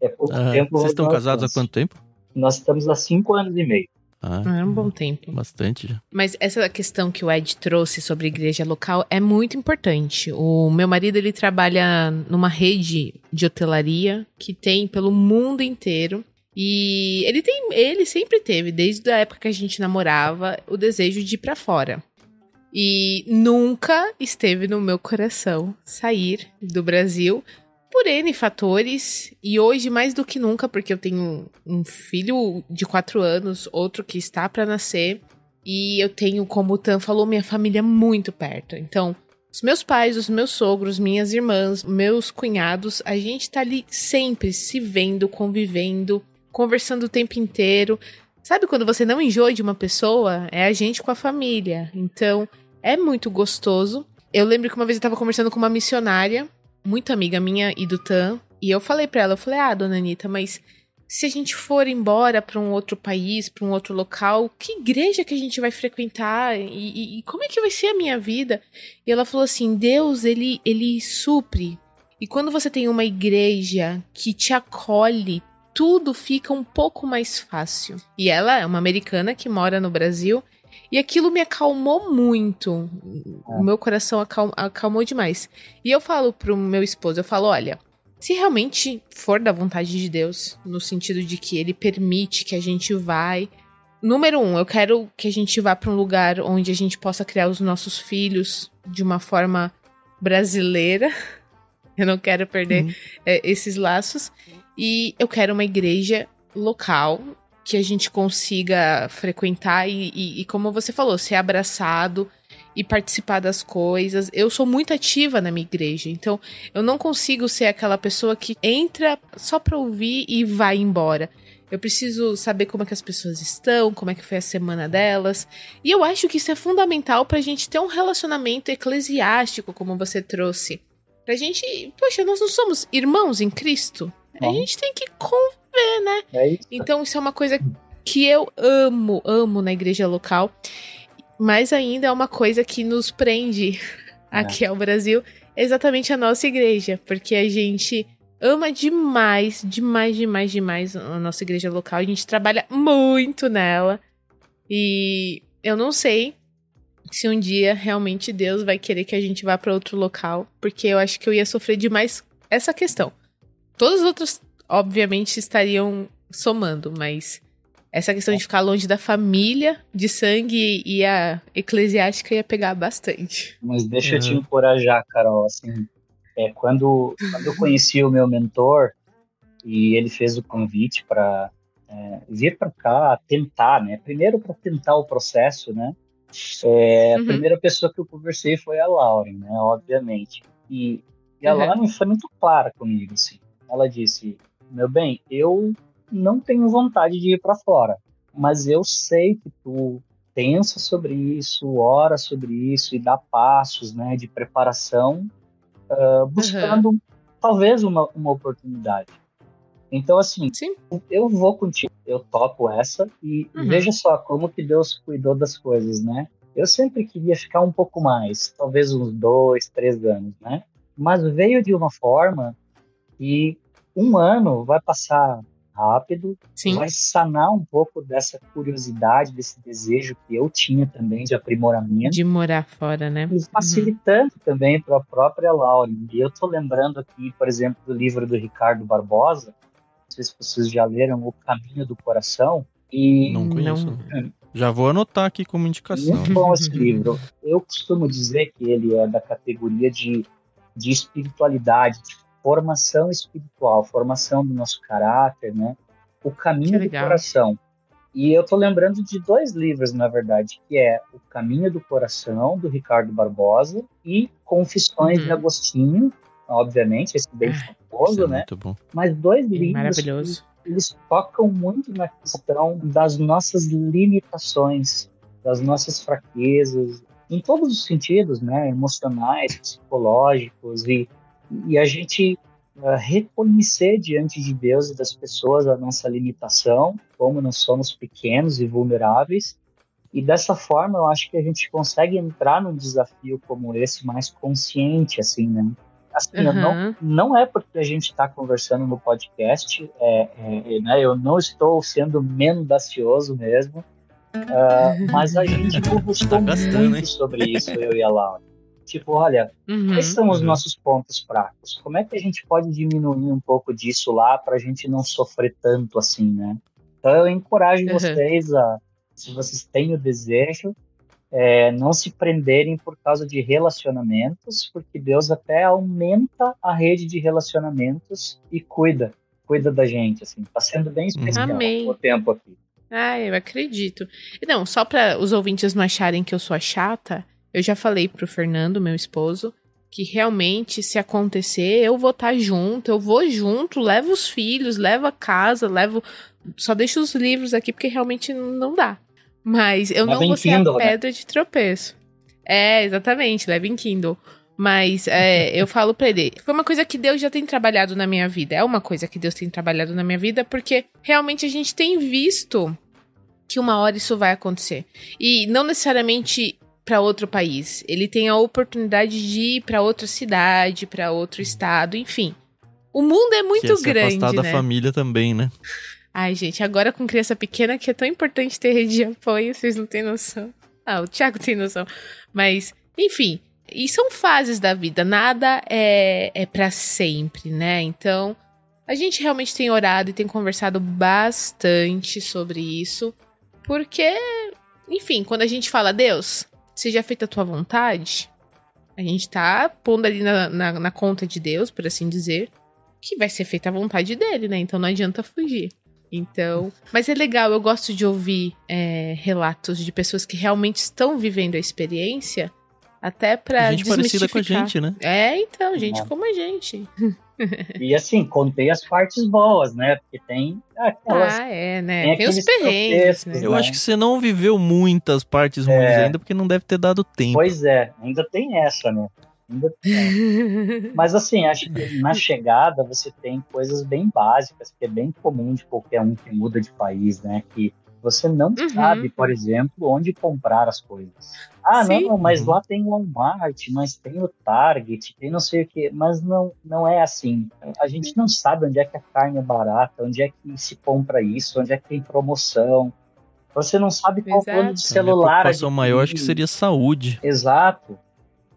É pouco ah, tempo. Vocês estão casados há quanto tempo? Nós estamos há cinco anos e meio. Ah, é um bom tempo. Bastante já. Mas essa questão que o Ed trouxe sobre igreja local é muito importante. O meu marido ele trabalha numa rede de hotelaria que tem pelo mundo inteiro e ele tem, ele sempre teve, desde a época que a gente namorava, o desejo de ir para fora. E nunca esteve no meu coração sair do Brasil por N fatores. E hoje, mais do que nunca, porque eu tenho um filho de quatro anos, outro que está para nascer. E eu tenho, como o Tan falou, minha família muito perto. Então, os meus pais, os meus sogros, minhas irmãs, meus cunhados, a gente tá ali sempre se vendo, convivendo conversando o tempo inteiro. Sabe quando você não enjoa de uma pessoa? É a gente com a família. Então, é muito gostoso. Eu lembro que uma vez eu tava conversando com uma missionária, muito amiga minha e do Tan, e eu falei para ela, eu falei: "Ah, dona Anitta, mas se a gente for embora para um outro país, para um outro local, que igreja que a gente vai frequentar e, e, e, como é que vai ser a minha vida? E ela falou assim: Deus, ele, ele supre. E quando você tem uma igreja que te acolhe tudo fica um pouco mais fácil. E ela é uma americana que mora no Brasil. E aquilo me acalmou muito. O é. meu coração acalmou, acalmou demais. E eu falo pro meu esposo, eu falo, olha, se realmente for da vontade de Deus, no sentido de que ele permite que a gente vai, número um, eu quero que a gente vá para um lugar onde a gente possa criar os nossos filhos de uma forma brasileira. Eu não quero perder uhum. é, esses laços. E eu quero uma igreja local que a gente consiga frequentar e, e, e, como você falou, ser abraçado e participar das coisas. Eu sou muito ativa na minha igreja, então eu não consigo ser aquela pessoa que entra só para ouvir e vai embora. Eu preciso saber como é que as pessoas estão, como é que foi a semana delas. E eu acho que isso é fundamental pra gente ter um relacionamento eclesiástico, como você trouxe. Pra gente. Poxa, nós não somos irmãos em Cristo? A gente tem que conviver, né? É isso. Então, isso é uma coisa que eu amo, amo na igreja local. Mas ainda é uma coisa que nos prende aqui é. ao Brasil, exatamente a nossa igreja. Porque a gente ama demais, demais, demais, demais a nossa igreja local. A gente trabalha muito nela. E eu não sei se um dia realmente Deus vai querer que a gente vá para outro local, porque eu acho que eu ia sofrer demais essa questão. Todas as outras, obviamente, estariam somando, mas essa questão de ficar longe da família, de sangue e a eclesiástica ia pegar bastante. Mas deixa uhum. eu te encorajar, Carol, assim, é, quando, quando eu conheci o meu mentor e ele fez o convite para é, vir para cá tentar, né? Primeiro para tentar o processo, né? É, uhum. A primeira pessoa que eu conversei foi a Lauren, né? Obviamente. E, e a uhum. Lauren foi muito clara comigo, assim. Ela disse: Meu bem, eu não tenho vontade de ir para fora, mas eu sei que tu pensa sobre isso, ora sobre isso e dá passos, né, de preparação uh, buscando uhum. talvez uma, uma oportunidade. Então, assim, Sim. eu vou contigo, eu topo essa e uhum. veja só como que Deus cuidou das coisas, né? Eu sempre queria ficar um pouco mais, talvez uns dois, três anos, né? Mas veio de uma forma que um ano vai passar rápido, Sim. vai sanar um pouco dessa curiosidade, desse desejo que eu tinha também de aprimoramento. De morar fora, né? E facilitando uhum. também para a própria Lauren. E eu estou lembrando aqui, por exemplo, do livro do Ricardo Barbosa, não sei se vocês já leram O Caminho do Coração. E não conheço. Não. Já vou anotar aqui como indicação. Muito bom esse livro. Eu costumo dizer que ele é da categoria de, de espiritualidade, de formação espiritual, formação do nosso caráter, né? O caminho do coração. E eu tô lembrando de dois livros, na verdade, que é O Caminho do Coração, do Ricardo Barbosa, e Confissões uhum. de Agostinho, obviamente, esse bem ah, famoso, é né? Muito bom. Mas dois livros maravilhoso. eles tocam muito na questão das nossas limitações, das nossas fraquezas, em todos os sentidos, né? Emocionais, psicológicos e e a gente uh, reconhecer diante de Deus e das pessoas a nossa limitação, como nós somos pequenos e vulneráveis. E dessa forma, eu acho que a gente consegue entrar num desafio como esse mais consciente, assim, né? Assim, uhum. não, não é porque a gente está conversando no podcast, é, é, né, eu não estou sendo mendacioso mesmo, uh, mas a gente conversou tá muito hein? sobre isso, eu e a Laura. Tipo, olha, uhum, quais são os uhum. nossos pontos fracos? Como é que a gente pode diminuir um pouco disso lá para a gente não sofrer tanto assim, né? Então eu encorajo uhum. vocês a, se vocês têm o desejo, é, não se prenderem por causa de relacionamentos, porque Deus até aumenta a rede de relacionamentos e cuida, cuida da gente, assim. Tá sendo bem especial Amém. o tempo aqui. Ah, eu acredito. Não, só para os ouvintes não acharem que eu sou a chata, eu já falei pro Fernando, meu esposo, que realmente, se acontecer, eu vou estar tá junto, eu vou junto, levo os filhos, levo a casa, levo. Só deixo os livros aqui porque realmente não dá. Mas eu leva não vou ser Kindle, a né? pedra né? de tropeço. É, exatamente, leva em Kindle. Mas é, eu falo pra ele, foi uma coisa que Deus já tem trabalhado na minha vida. É uma coisa que Deus tem trabalhado na minha vida, porque realmente a gente tem visto que uma hora isso vai acontecer. E não necessariamente para outro país. Ele tem a oportunidade de ir para outra cidade, para outro estado, enfim. O mundo é muito que é se grande, afastar né? da família também, né? Ai, gente, agora com criança pequena que é tão importante ter rede de apoio, vocês não têm noção. Ah, o Thiago tem noção. Mas, enfim, e são fases da vida, nada é, é para sempre, né? Então, a gente realmente tem orado e tem conversado bastante sobre isso. Porque, enfim, quando a gente fala, Deus, seja feita a tua vontade, a gente tá pondo ali na, na, na conta de Deus, por assim dizer, que vai ser feita a vontade dele, né? Então não adianta fugir. Então, mas é legal, eu gosto de ouvir é, relatos de pessoas que realmente estão vivendo a experiência, até pra Gente parecida com a gente, né? É, então, gente é. como a gente. E assim, contei as partes boas, né? Porque tem aquelas. Ah, é, né? Tem, tem os perrengues, né? Eu acho que você não viveu muitas partes ruins é. ainda, porque não deve ter dado tempo. Pois é, ainda tem essa, né? Ainda tem. Mas assim, acho que na chegada você tem coisas bem básicas, que é bem comum de qualquer um que muda de país, né? Que você não uhum. sabe, por exemplo, onde comprar as coisas. Ah, Sim. não, mas uhum. lá tem o Walmart, mas tem o Target, tem não sei o que, mas não, não é assim. A gente não sabe onde é que a carne é barata, onde é que se compra isso, onde é que tem promoção. Você não sabe qual Exato. plano de celular. A preocupação maior acho que seria saúde. Exato.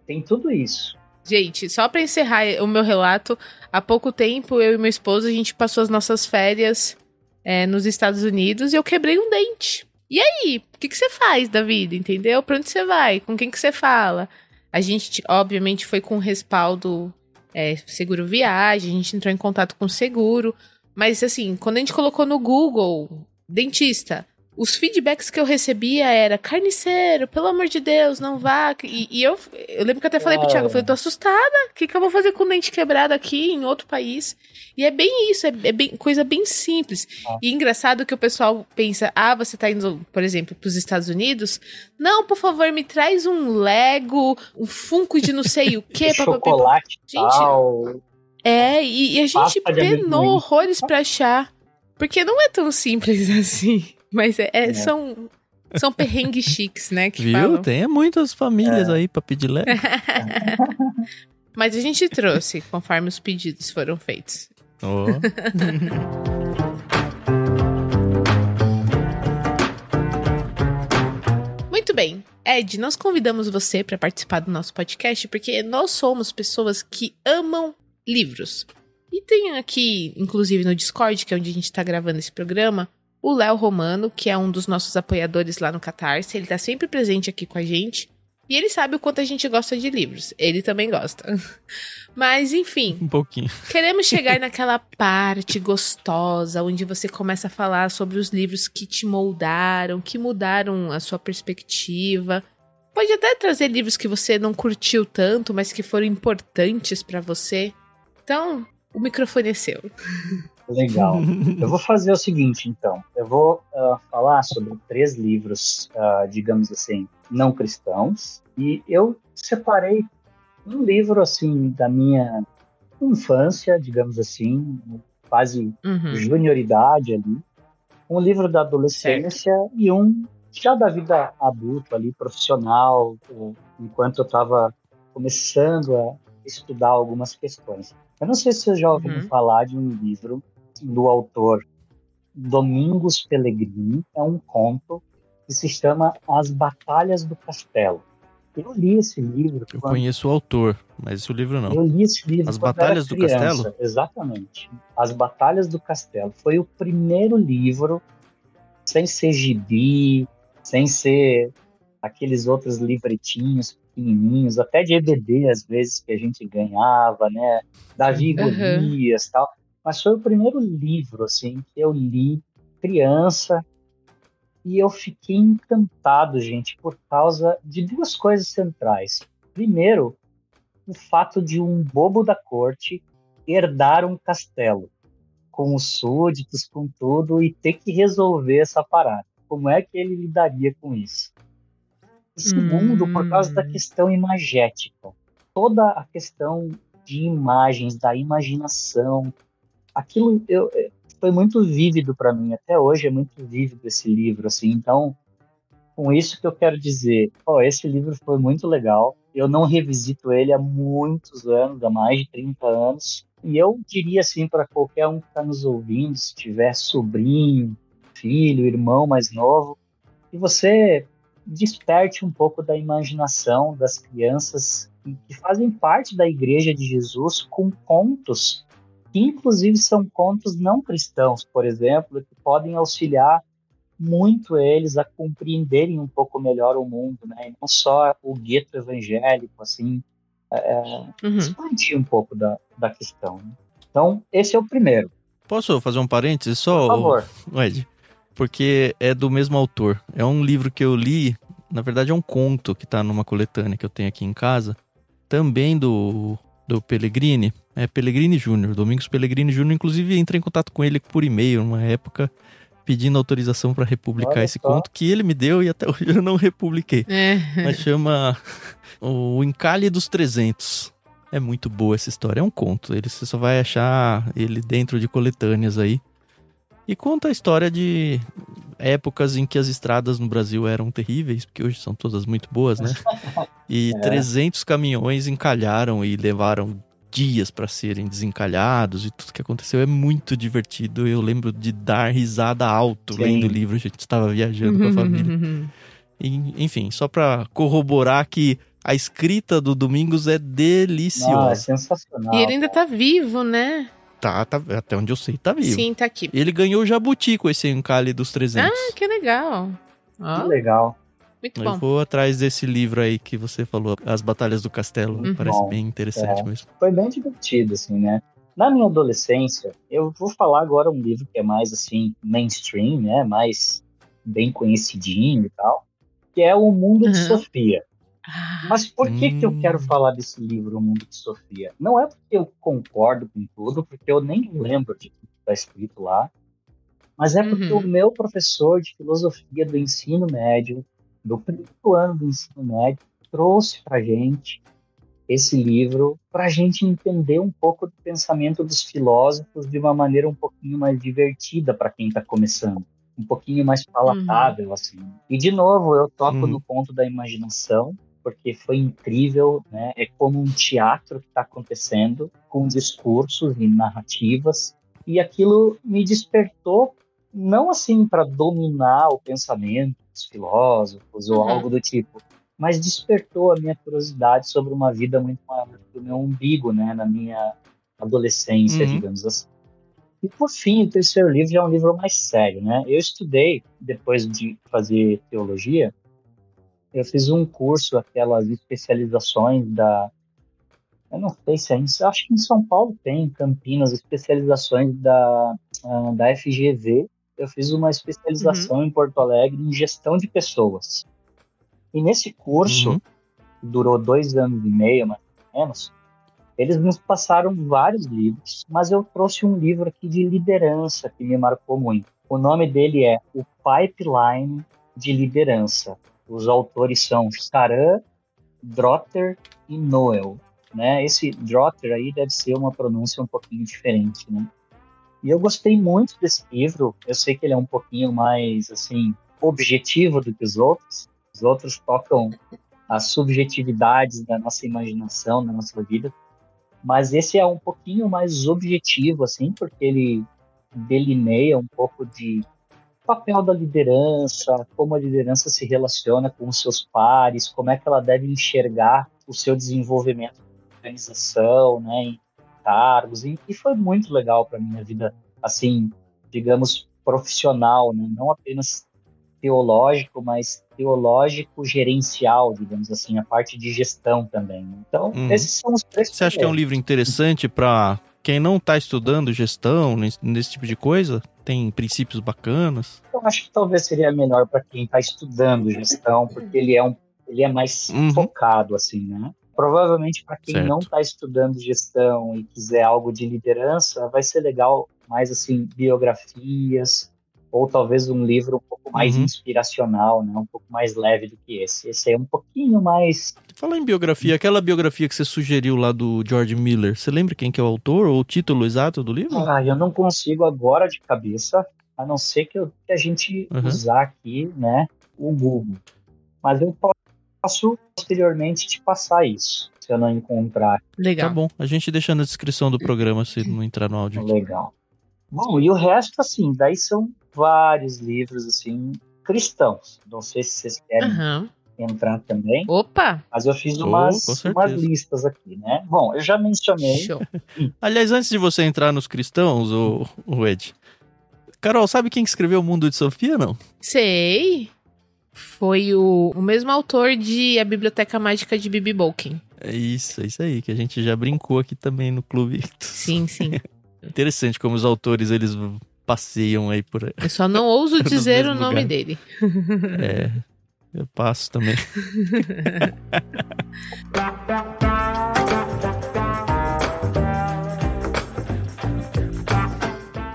Tem tudo isso. Gente, só para encerrar o meu relato, há pouco tempo eu e meu esposo a gente passou as nossas férias é, nos Estados Unidos e eu quebrei um dente. E aí? O que, que você faz da vida, entendeu? Pra onde você vai? Com quem que você fala? A gente, obviamente, foi com respaldo é, seguro viagem, a gente entrou em contato com o seguro. Mas, assim, quando a gente colocou no Google, dentista, os feedbacks que eu recebia era carniceiro, pelo amor de Deus, não vá. E, e eu, eu lembro que até falei pro Thiago, eu falei, tô assustada, o que, que eu vou fazer com o dente quebrado aqui em outro país? E é bem isso, é, é bem, coisa bem simples. Ah. E engraçado que o pessoal pensa, ah, você tá indo, por exemplo, pros Estados Unidos? Não, por favor, me traz um Lego, um Funko de não sei o quê. Chocolate Gente, tal. É, e, e a gente penou horrores pra achar. Porque não é tão simples assim. Mas é, é, é. são são perrengues chiques, né? Que Viu? Falam. Tem muitas famílias é. aí pra pedir leve. Mas a gente trouxe, conforme os pedidos foram feitos. Oh. Muito bem. Ed, nós convidamos você para participar do nosso podcast porque nós somos pessoas que amam livros. E tem aqui, inclusive no Discord, que é onde a gente está gravando esse programa, o Léo Romano, que é um dos nossos apoiadores lá no Catarse. Ele tá sempre presente aqui com a gente. E ele sabe o quanto a gente gosta de livros. Ele também gosta. Mas, enfim. Um pouquinho. Queremos chegar naquela parte gostosa, onde você começa a falar sobre os livros que te moldaram, que mudaram a sua perspectiva. Pode até trazer livros que você não curtiu tanto, mas que foram importantes para você. Então, o microfone é seu. Legal. Eu vou fazer o seguinte, então. Eu vou uh, falar sobre três livros, uh, digamos assim, não cristãos. E eu separei um livro, assim, da minha infância, digamos assim, quase uhum. junioridade ali. Um livro da adolescência certo. e um já da vida adulta ali, profissional, enquanto eu estava começando a estudar algumas questões. Eu não sei se você já ouviu uhum. falar de um livro do autor Domingos Pellegrini, é um conto que se chama As Batalhas do Castelo. Eu li esse livro. Eu quando... conheço o autor, mas esse livro não. Eu li esse livro. As Batalhas do Castelo? Exatamente. As Batalhas do Castelo. Foi o primeiro livro, sem ser gibi, sem ser aqueles outros livretinhos pequenininhos, até de EBD às vezes que a gente ganhava, né? Davi uhum. Golias tal mas foi o primeiro livro assim que eu li criança e eu fiquei encantado, gente, por causa de duas coisas centrais. Primeiro, o fato de um bobo da corte herdar um castelo com os súditos, com tudo e ter que resolver essa parada. Como é que ele lidaria com isso? E segundo, hum. por causa da hum. questão imagética. Toda a questão de imagens, da imaginação, aquilo eu, é, foi muito vívido para mim. Até hoje é muito vívido esse livro, assim. Então, com isso que eu quero dizer, oh, esse livro foi muito legal. Eu não revisito ele há muitos anos, há mais de 30 anos. E eu diria assim para qualquer um que está nos ouvindo, se tiver sobrinho, filho, irmão mais novo, que você desperte um pouco da imaginação das crianças que fazem parte da Igreja de Jesus com contos que inclusive são contos não cristãos, por exemplo, que podem auxiliar muito eles a compreenderem um pouco melhor o mundo, né? E não só o gueto evangélico, assim, é, uhum. expandir um pouco da, da questão. Né? Então, esse é o primeiro. Posso fazer um parênteses só? Por favor. Ed, porque é do mesmo autor. É um livro que eu li, na verdade é um conto que está numa coletânea que eu tenho aqui em casa, também do, do Pellegrini, é Pellegrini Júnior, Domingos Pellegrini Júnior, inclusive entrei em contato com ele por e-mail numa época pedindo autorização para republicar Olha esse só. conto que ele me deu e até hoje eu não republiquei. É. Mas chama O Encalhe dos 300. É muito boa essa história, é um conto. Ele, você só vai achar ele dentro de coletâneas aí. E conta a história de épocas em que as estradas no Brasil eram terríveis, porque hoje são todas muito boas, né? E é. 300 caminhões encalharam e levaram dias para serem desencalhados e tudo que aconteceu é muito divertido. Eu lembro de dar risada alto Sim. lendo o livro, a gente estava viajando com a família. E, enfim, só para corroborar que a escrita do Domingos é deliciosa. É sensacional. E ele ainda tá vivo, né? Tá, tá, até onde eu sei, tá vivo. Sim, tá aqui. Ele ganhou o Jabuti com esse encalhe dos 300. Ah, que legal. Oh. Que legal. Muito bom. Eu vou atrás desse livro aí que você falou, As Batalhas do Castelo. Uhum. Parece bom. bem interessante é. mesmo. Foi bem divertido, assim, né? Na minha adolescência, eu vou falar agora um livro que é mais, assim, mainstream, né? Mais bem conhecidinho e tal, que é O Mundo uhum. de Sofia. Mas por que, hum. que eu hum. quero falar desse livro, O Mundo de Sofia? Não é porque eu concordo com tudo, porque eu nem lembro de tudo que está escrito lá, mas é porque uhum. o meu professor de filosofia do ensino médio, do primeiro ano do ensino médio, trouxe para gente esse livro para a gente entender um pouco do pensamento dos filósofos de uma maneira um pouquinho mais divertida para quem está começando, um pouquinho mais palatável uhum. assim. E de novo eu toco uhum. no ponto da imaginação porque foi incrível, né? É como um teatro que está acontecendo, com discursos e narrativas, e aquilo me despertou não assim para dominar o pensamento dos filósofos ou uhum. algo do tipo, mas despertou a minha curiosidade sobre uma vida muito maior do meu umbigo, né? Na minha adolescência, uhum. digamos assim. E por fim, o terceiro livro já é um livro mais sério, né? Eu estudei depois de fazer teologia eu fiz um curso, aquelas especializações da. Eu não sei se é em, acho que em São Paulo tem, em Campinas, especializações da, uh, da FGV. Eu fiz uma especialização uhum. em Porto Alegre em gestão de pessoas. E nesse curso, uhum. que durou dois anos e meio, mais ou menos, eles nos passaram vários livros, mas eu trouxe um livro aqui de liderança que me marcou muito. O nome dele é O Pipeline de Liderança, os autores são Saran, Drotter e Noel. Né? Esse Drotter aí deve ser uma pronúncia um pouquinho diferente, né? E eu gostei muito desse livro. Eu sei que ele é um pouquinho mais assim objetivo do que os outros. Os outros tocam as subjetividades da nossa imaginação, da nossa vida. Mas esse é um pouquinho mais objetivo, assim, porque ele delineia um pouco de papel da liderança, como a liderança se relaciona com os seus pares, como é que ela deve enxergar o seu desenvolvimento na organização, né, em cargos, e, e foi muito legal para minha vida, assim, digamos, profissional, né, não apenas teológico, mas teológico gerencial, digamos assim, a parte de gestão também. Né. Então, uhum. esses são os três. Você acha que é um livro interessante para quem não está estudando gestão, nesse, nesse tipo de coisa? Tem princípios bacanas? Eu acho que talvez seria melhor para quem está estudando gestão, porque ele é, um, ele é mais uhum. focado, assim, né? Provavelmente para quem certo. não está estudando gestão e quiser algo de liderança, vai ser legal mais assim biografias ou talvez um livro um pouco mais uhum. inspiracional, né? Um pouco mais leve do que esse. Esse é um pouquinho mais. Fala em biografia, aquela biografia que você sugeriu lá do George Miller, você lembra quem que é o autor ou o título exato do livro? Ah, eu não consigo agora de cabeça, a não ser que, eu, que a gente uhum. usar aqui, né, o Google. Mas eu posso posteriormente te passar isso, se eu não encontrar. Legal. Tá bom, a gente deixa na descrição do programa se não entrar no áudio. Aqui. Legal. Bom, e o resto, assim, daí são vários livros, assim, cristãos. Não sei se vocês querem uhum. entrar também. Opa! Mas eu fiz umas, oh, umas listas aqui, né? Bom, eu já mencionei. Aliás, antes de você entrar nos cristãos, o, o Ed, Carol, sabe quem escreveu O Mundo de Sofia, não? Sei. Foi o, o mesmo autor de A Biblioteca Mágica de Bibi Bolkin. É isso, é isso aí, que a gente já brincou aqui também no Clube. Sim, sim. Interessante como os autores, eles passeiam aí por aí. Eu só não ouso dizer o nome lugares. dele. É, eu passo também.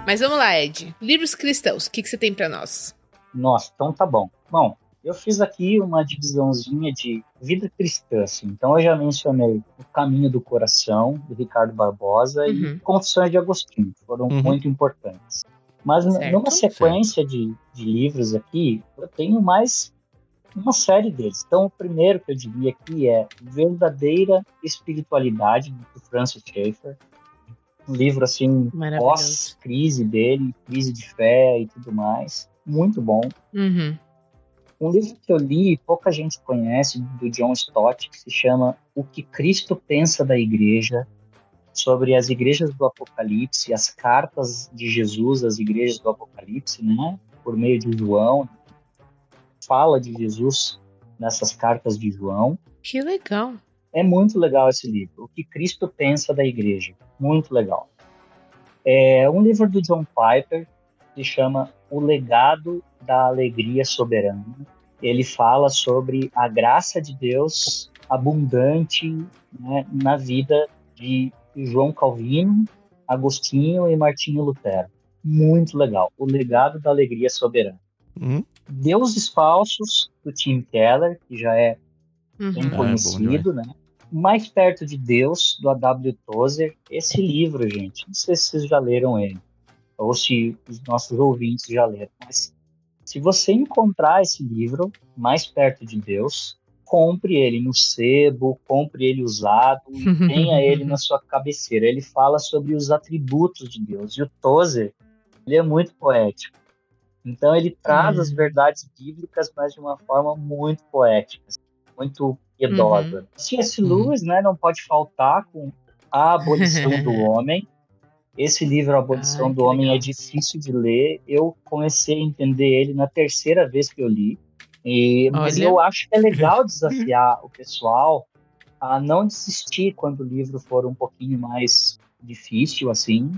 Mas vamos lá, Ed. Livros cristãos, o que, que você tem pra nós? Nossa, então tá bom. Bom, eu fiz aqui uma divisãozinha de vida cristã, assim. Então eu já mencionei O Caminho do Coração, do Ricardo Barbosa, e Uhum. Confissões de Agostinho, que foram Uhum. muito importantes. Mas Certo. numa sequência de, de livros aqui, eu tenho mais uma série deles. Então, o primeiro que eu diria aqui é Verdadeira Espiritualidade, do Francis Schaeffer. Um livro, assim, pós-crise dele, crise de fé e tudo mais. Muito bom. Uhum. Um livro que eu li e pouca gente conhece, do John Stott, que se chama O que Cristo Pensa da Igreja, sobre as igrejas do Apocalipse, as cartas de Jesus às igrejas do Apocalipse, né? Por meio de João. Fala de Jesus nessas cartas de João. Que legal. É muito legal esse livro. O que Cristo pensa da igreja. Muito legal. É um livro do John Piper que chama O Legado da Alegria Soberana. Ele fala sobre a graça de Deus abundante né, na vida de João Calvino, Agostinho e Martinho Lutero. Muito legal. O Legado da Alegria Soberana. Hum? Deuses Falsos, do Tim Keller, que já é Uhum. bem Ah, é bom conhecido, né? Mais Perto de Deus, do A.W. Tozer. Esse livro, gente, não sei se vocês já leram ele, ou se os nossos ouvintes já leram, mas se você encontrar esse livro, Mais Perto de Deus, compre ele no sebo, compre ele usado tenha ele na sua cabeceira. Ele fala sobre os atributos de Deus. E o Tozer, ele é muito poético. Então ele traz Hum. as verdades bíblicas, mas de uma forma muito poética muito piedosa. C.S. Uhum. Lewis, né, não pode faltar com A Abolição do Homem. Esse livro, A Abolição do Homem, legal. é difícil de ler. Eu comecei a entender ele na terceira vez que eu li. E, mas Olha. eu acho que é legal desafiar o pessoal a não desistir quando o livro for um pouquinho mais difícil, assim.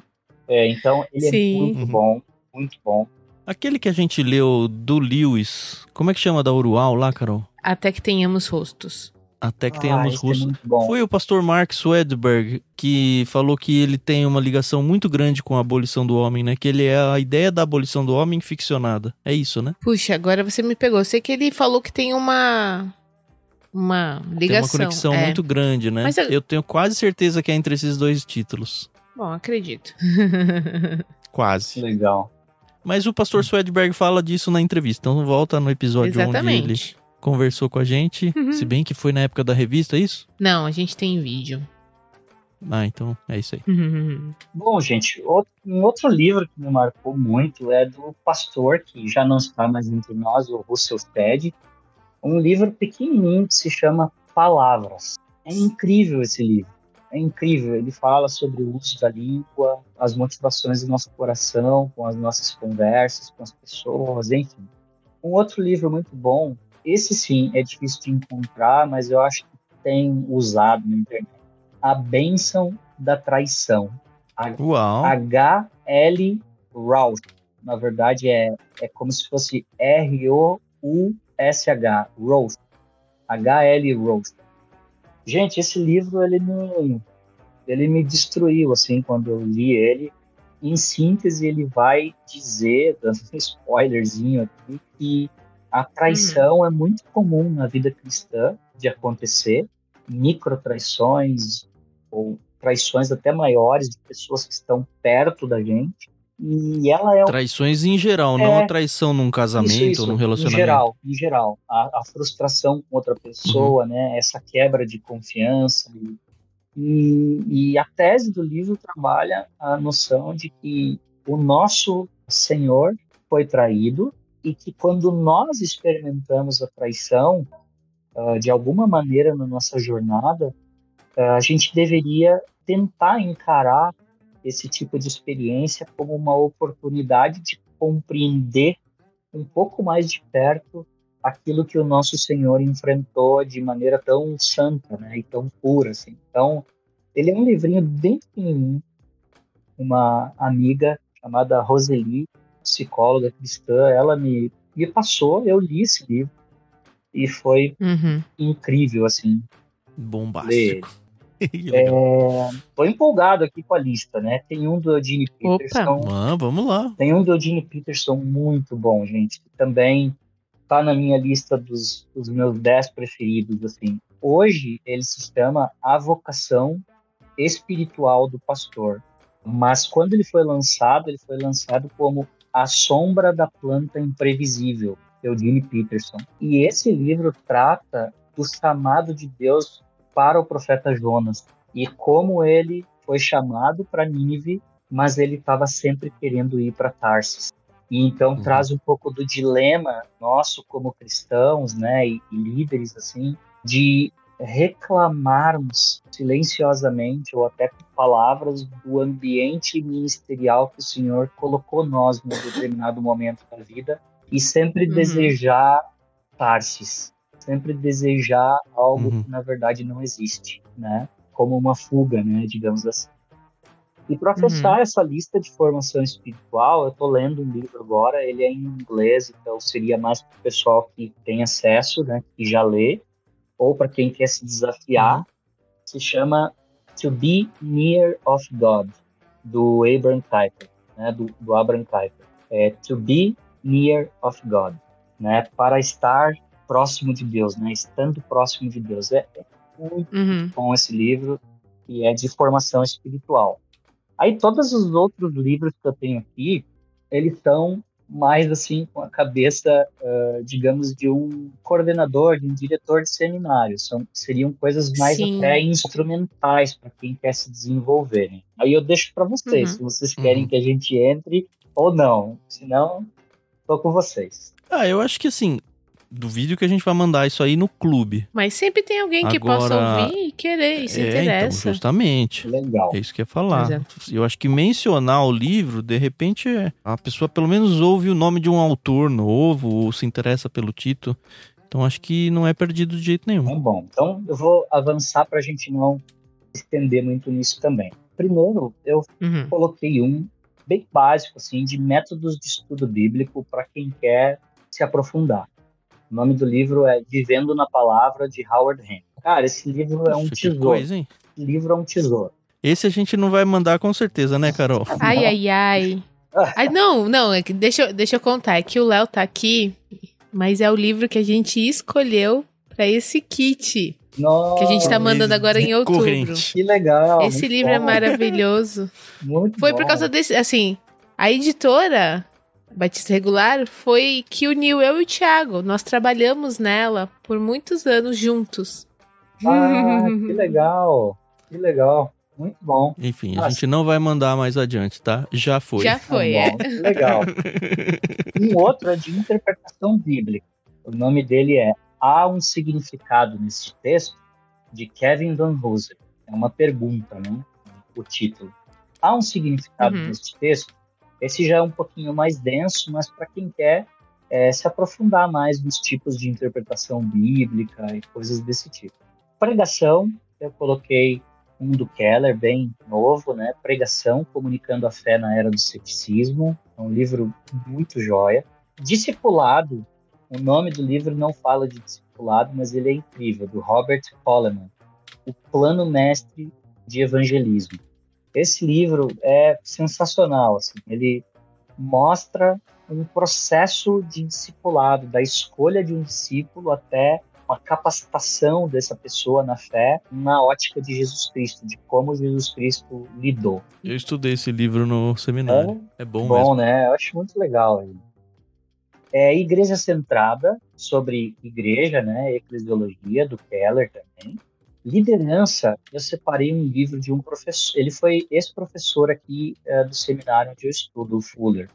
É, então, ele Sim. é muito Uhum. bom, muito bom. Aquele que a gente leu do Lewis, como é que chama da Urual lá, Carol? Até que tenhamos rostos. Até que Ah, tenhamos esse é. Foi o pastor Mark Swedberg que falou que ele tem uma ligação muito grande com a abolição do homem, né? Que ele é a ideia da abolição do homem ficcionada. É isso, né? Puxa, agora você me pegou. Sei que ele falou que tem uma. Uma ligação. Tem uma conexão é. muito grande, né? Mas eu- eu... tenho quase certeza que é entre esses dois títulos. Bom, acredito. Quase. Legal. Mas o pastor Swedberg fala disso na entrevista. Então volta no episódio onde ele Exatamente. Conversou com a gente. Uhum. Se bem que foi na época da revista, é isso? Não, a gente tem vídeo. Ah, então é isso aí. Bom, gente, outro- um outro livro que me marcou muito é do pastor, que já não está mais entre nós, o Russell Ted. Um livro pequenininho que se chama Palavras. É incrível esse livro. É incrível. Ele fala sobre o uso da língua, as motivações do nosso coração, com as nossas conversas, com as pessoas, enfim. Um outro livro muito bom, esse sim é difícil de encontrar, mas eu acho que tem usado na internet. A Bênção da Traição. Uau. H.L. Roush. Na verdade, é, é como se fosse R-O-U-S-H. Roush. H.L. Roush. Gente, esse livro, ele me, ele me destruiu, assim, quando eu li ele. Em síntese, ele vai dizer, dando um spoilerzinho aqui, que a traição é muito comum na vida cristã de acontecer. Micro traições, ou traições até maiores de pessoas que estão perto da gente. E ela é um Traições em geral, não É. a traição num casamento isso, isso, ou num relacionamento. Em geral, em geral. A, a frustração com outra pessoa, né? Essa quebra de confiança. E, e, e a tese do livro trabalha a noção de que o nosso Senhor foi traído e que quando nós experimentamos a traição, ah, de alguma maneira na nossa jornada, ah, a gente deveria tentar encarar esse tipo de experiência como uma oportunidade de compreender um pouco mais de perto aquilo que o nosso Senhor enfrentou de maneira tão santa, né, e tão pura, assim. Então, ele é um livrinho bem pequenininho. Uma amiga chamada Roseli, psicóloga cristã, ela me, me passou, eu li esse livro e foi Uhum. incrível, assim. Bombástico. É, tô empolgado aqui com a lista, né? Tem um do Eugene Opa. Peterson, Ah, vamos lá. tem um do Eugene Peterson muito bom, gente. que Também tá na minha lista dos, dos meus 10 preferidos, assim. Hoje ele se chama A Vocação Espiritual do Pastor. Mas quando ele foi lançado, ele foi lançado como A Sombra da Planta Imprevisível, Eugene Peterson. E esse livro trata do chamado de Deus para o profeta Jonas e como ele foi chamado para Nínive, mas ele estava sempre querendo ir para Tarsis. E então Uhum. traz um pouco do dilema nosso como cristãos, né, e, e líderes assim, de reclamarmos silenciosamente ou até com palavras do ambiente ministerial que o Senhor colocou nós num determinado momento da vida e sempre Uhum. desejar Tarsis, sempre desejar algo Uhum. que na verdade não existe, né? Como uma fuga, né, digamos assim. E para fechar essa lista de formação espiritual, eu estou lendo um livro agora, ele é em inglês, então seria mais para o pessoal que tem acesso, né, que já lê, ou para quem quer se desafiar. Se chama To Be Near of God, do Abraham Kuyper, né, do, do Abraham Kuyper. É To Be Near of God, né, para estar próximo de Deus, né, estando próximo de Deus. É, é muito Uhum. bom esse livro e é de formação espiritual. Aí todos os outros livros que eu tenho aqui, eles são mais assim com a cabeça, ah, digamos, de um coordenador, de um diretor de seminário. São seriam coisas mais Sim. até instrumentais para quem quer se desenvolver. né? Aí eu deixo para vocês, Uhum. se vocês querem Uhum. que a gente entre ou não. Se não, tô com vocês. Ah, eu acho que assim, duvido que a gente vai mandar isso aí no clube. Mas sempre tem alguém que Agora- possa ouvir e querer, e se é, interessa. então, justamente. Legal. É isso que eu ia falar. É. Eu acho que mencionar o livro, de repente, é- a pessoa pelo menos ouve o nome de um autor novo ou se interessa pelo título. Então acho que não é perdido de jeito nenhum. Então, bom, então eu vou avançar para a gente não estender muito nisso também. Primeiro, eu Uhum. coloquei um bem básico, assim, de métodos de estudo bíblico para quem quer se aprofundar. O nome do livro é Vivendo na Palavra, de Howard Henry. Cara, esse livro é um que tesouro. coisa, hein? Esse livro é um tesouro. Esse a gente não vai mandar com certeza, né, Carol? Ai, ai, ai. Ai, não, não, é deixa, eu- deixa eu contar. É que o Léo tá aqui, mas é o livro que a gente escolheu pra esse kit. Nossa, Que a gente tá mandando agora em outubro. Corrente. que legal. Esse livro é bom, maravilhoso. Muito Foi bom. por causa desse, assim, a editora Batista Regular foi que uniu eu e o Thiago. Nós trabalhamos nela por muitos anos juntos. Ah, que legal. Que legal. Muito bom. Enfim, a Nossa. gente não vai mandar mais adiante, tá? Já foi. Já foi, Tá é. bom, legal. Um outro é de interpretação bíblica. O nome dele é Há um significado nesse texto de Kevin Van Hooser. É uma pergunta, né? O título. Há um significado Uhum. nesse texto. Esse já é um pouquinho mais denso, mas para quem quer é, se aprofundar mais nos tipos de interpretação bíblica e coisas desse tipo. Pregação, eu coloquei um do Keller, bem novo, né? Pregação, comunicando a fé na era do ceticismo. É um livro muito joia. Discipulado, o nome do livro não fala de discipulado, mas ele é incrível, do Robert Coleman. O Plano Mestre de Evangelismo. Esse livro é sensacional, assim. Ele mostra um processo de discipulado, da escolha de um discípulo até uma capacitação dessa pessoa na fé na ótica de Jesus Cristo, de como Jesus Cristo lidou. Eu estudei esse livro no seminário. É, bom, Bom, mesmo. né? Eu acho muito legal. ele. É Igreja Centrada, sobre igreja, né? Eclesiologia, do Keller também. Liderança, eu separei um livro de um professor. Ele foi ex-professor aqui eh, do seminário onde eu estudo, o Fuller.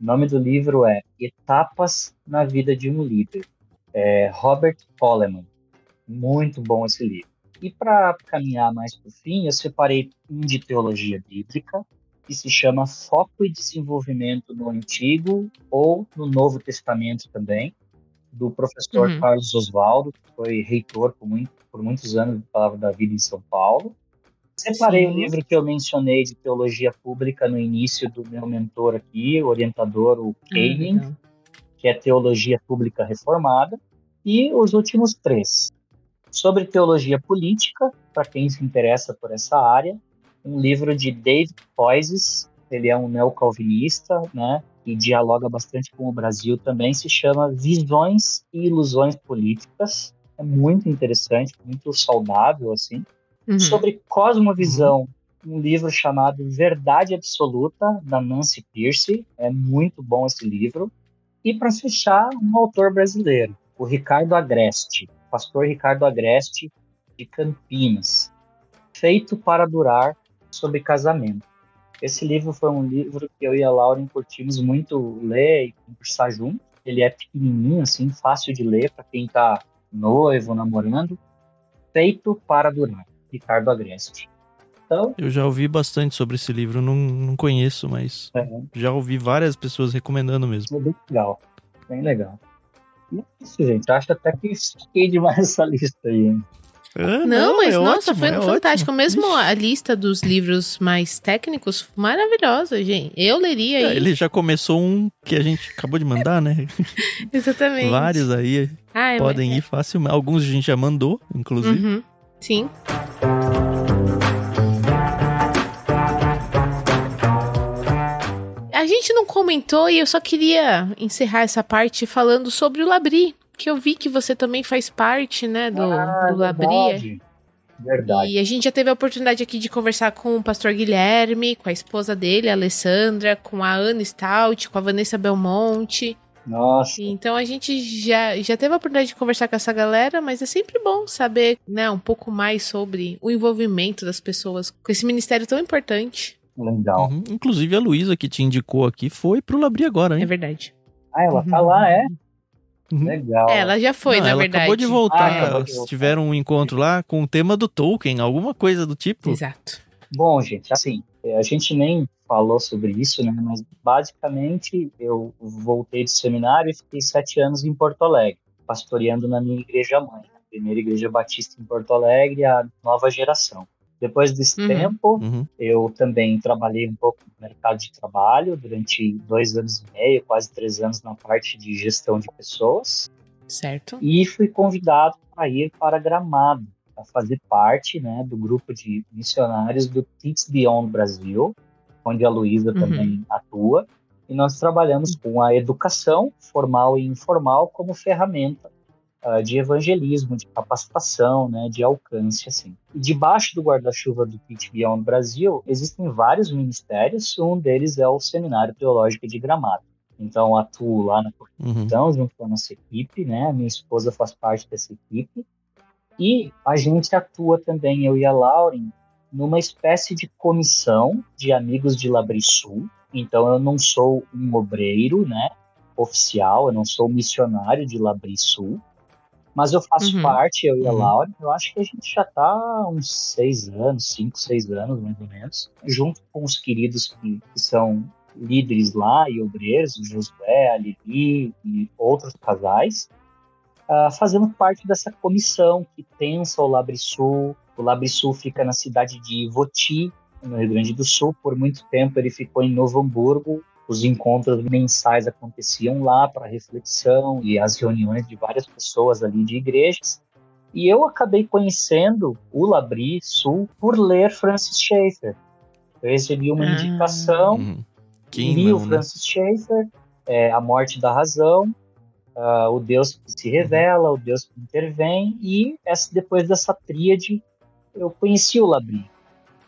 O nome do livro é Etapas na Vida de um Líder. É Robert Coleman. Muito bom esse livro. E para caminhar mais para o fim, eu separei um de teologia bíblica, que se chama Foco e Desenvolvimento no Antigo ou no Novo Testamento também, do professor uhum. Carlos Oswaldo, que foi reitor por, muito, por muitos anos da Palavra da Vida em São Paulo. Separei o livro que eu mencionei de teologia pública no início do meu mentor aqui, o orientador, o Keyning, uhum. que é Teologia Pública Reformada, e os últimos três. Sobre teologia política, para quem se interessa por essa área, um livro de David Poises, ele é um neocalvinista, né, e dialoga bastante com o Brasil também, se chama Visões e Ilusões Políticas. É muito interessante, muito saudável, assim. Uhum. Sobre cosmovisão, um livro chamado Verdade Absoluta, da Nancy Pierce. É muito bom esse livro. E para fechar, um autor brasileiro, o Ricardo Agreste, pastor Ricardo Agreste, de Campinas. Feito para Durar, sobre casamento. Esse livro foi um livro que eu e a Lauren curtimos muito ler e conversar junto. Ele é pequenininho, assim, fácil de ler para quem está noivo, namorando. Feito para durar, Ricardo Agreste. Então, eu já ouvi bastante sobre esse livro, não, não conheço, mas é. já ouvi várias pessoas recomendando mesmo. É bem legal, bem legal. E é isso, gente. Acho até que fiquei demais essa lista aí, hein? não, não, mas é nossa, ótimo, foi é fantástico. Ótimo. Mesmo a lista dos livros mais técnicos, maravilhosa, gente. Eu leria é, Ele já começou um que a gente acabou de mandar, né? Exatamente. Vários aí Ai, podem mas... ir facilmente. Alguns a gente já mandou, inclusive. Uhum. Sim. A gente não comentou e eu só queria encerrar essa parte falando sobre o Labri que eu vi que você também faz parte, né, do, ah, do Labria. Verdade. E a gente já teve a oportunidade aqui de conversar com o pastor Guilherme, com a esposa dele, a Alessandra, com a Ana Stout, com a Vanessa Belmonte. Nossa. Então a gente já, já teve a oportunidade de conversar com essa galera, mas é sempre bom saber né, um pouco mais sobre o envolvimento das pessoas com esse ministério tão importante. Legal. Uhum. Inclusive a Luísa que te indicou aqui foi pro Labri agora, hein? É verdade. Ah, ela uhum. tá lá, é? Uhum. Legal. É, ela já foi, Não, na ela verdade. acabou de voltar. Ah, tiveram um encontro lá com o tema do Tolkien, alguma coisa do tipo. Exato. Bom, gente, assim, a gente nem falou sobre isso, né? Mas basicamente eu voltei de seminário e fiquei sete anos em Porto Alegre, pastoreando na minha igreja mãe, a primeira igreja batista em Porto Alegre, a nova geração. Depois desse uhum. tempo, uhum. eu também trabalhei um pouco no mercado de trabalho durante dois anos e meio, quase três anos na parte de gestão de pessoas. Certo. E fui convidado para ir para Gramado, para fazer parte né, do grupo de missionários do Teach Beyond Brasil, onde a Luísa uhum. também atua. E nós trabalhamos com a educação formal e informal como ferramenta uh, de evangelismo, de capacitação, né, de alcance, assim. E debaixo do guarda-chuva do Teach Beyond Brasil, existem vários ministérios, um deles é o Seminário Teológico de Gramado. Então, atuo lá na Constituição, uhum. junto com a nossa equipe, né, minha esposa faz parte dessa equipe, e a gente atua também, eu e a Lauren, numa espécie de comissão de amigos de Labrisul. Então, eu não sou um obreiro, né, oficial, eu não sou missionário de Labrisul, mas eu faço uhum. parte, eu e a uhum. Laura, eu acho que a gente já está uns seis anos, cinco, seis anos, mais ou menos, junto com os queridos que, que são líderes lá e obreiros, o Josué, a Lili e outros casais, uh, fazendo parte dessa comissão que pensa o Labrisul. O Labrisul fica na cidade de Voti, no Rio Grande do Sul. Por muito tempo ele ficou em Novo Hamburgo, os encontros mensais aconteciam lá para reflexão e as reuniões de várias pessoas ali de igrejas. E eu acabei conhecendo o Labri Sul por ler Francis Schaeffer. Eu recebi uma ah, indicação, hum, li o né? Francis né? Schaeffer, é, A Morte da Razão, uh, O Deus que se revela, O Deus que intervém, e essa, depois dessa tríade eu conheci o Labri.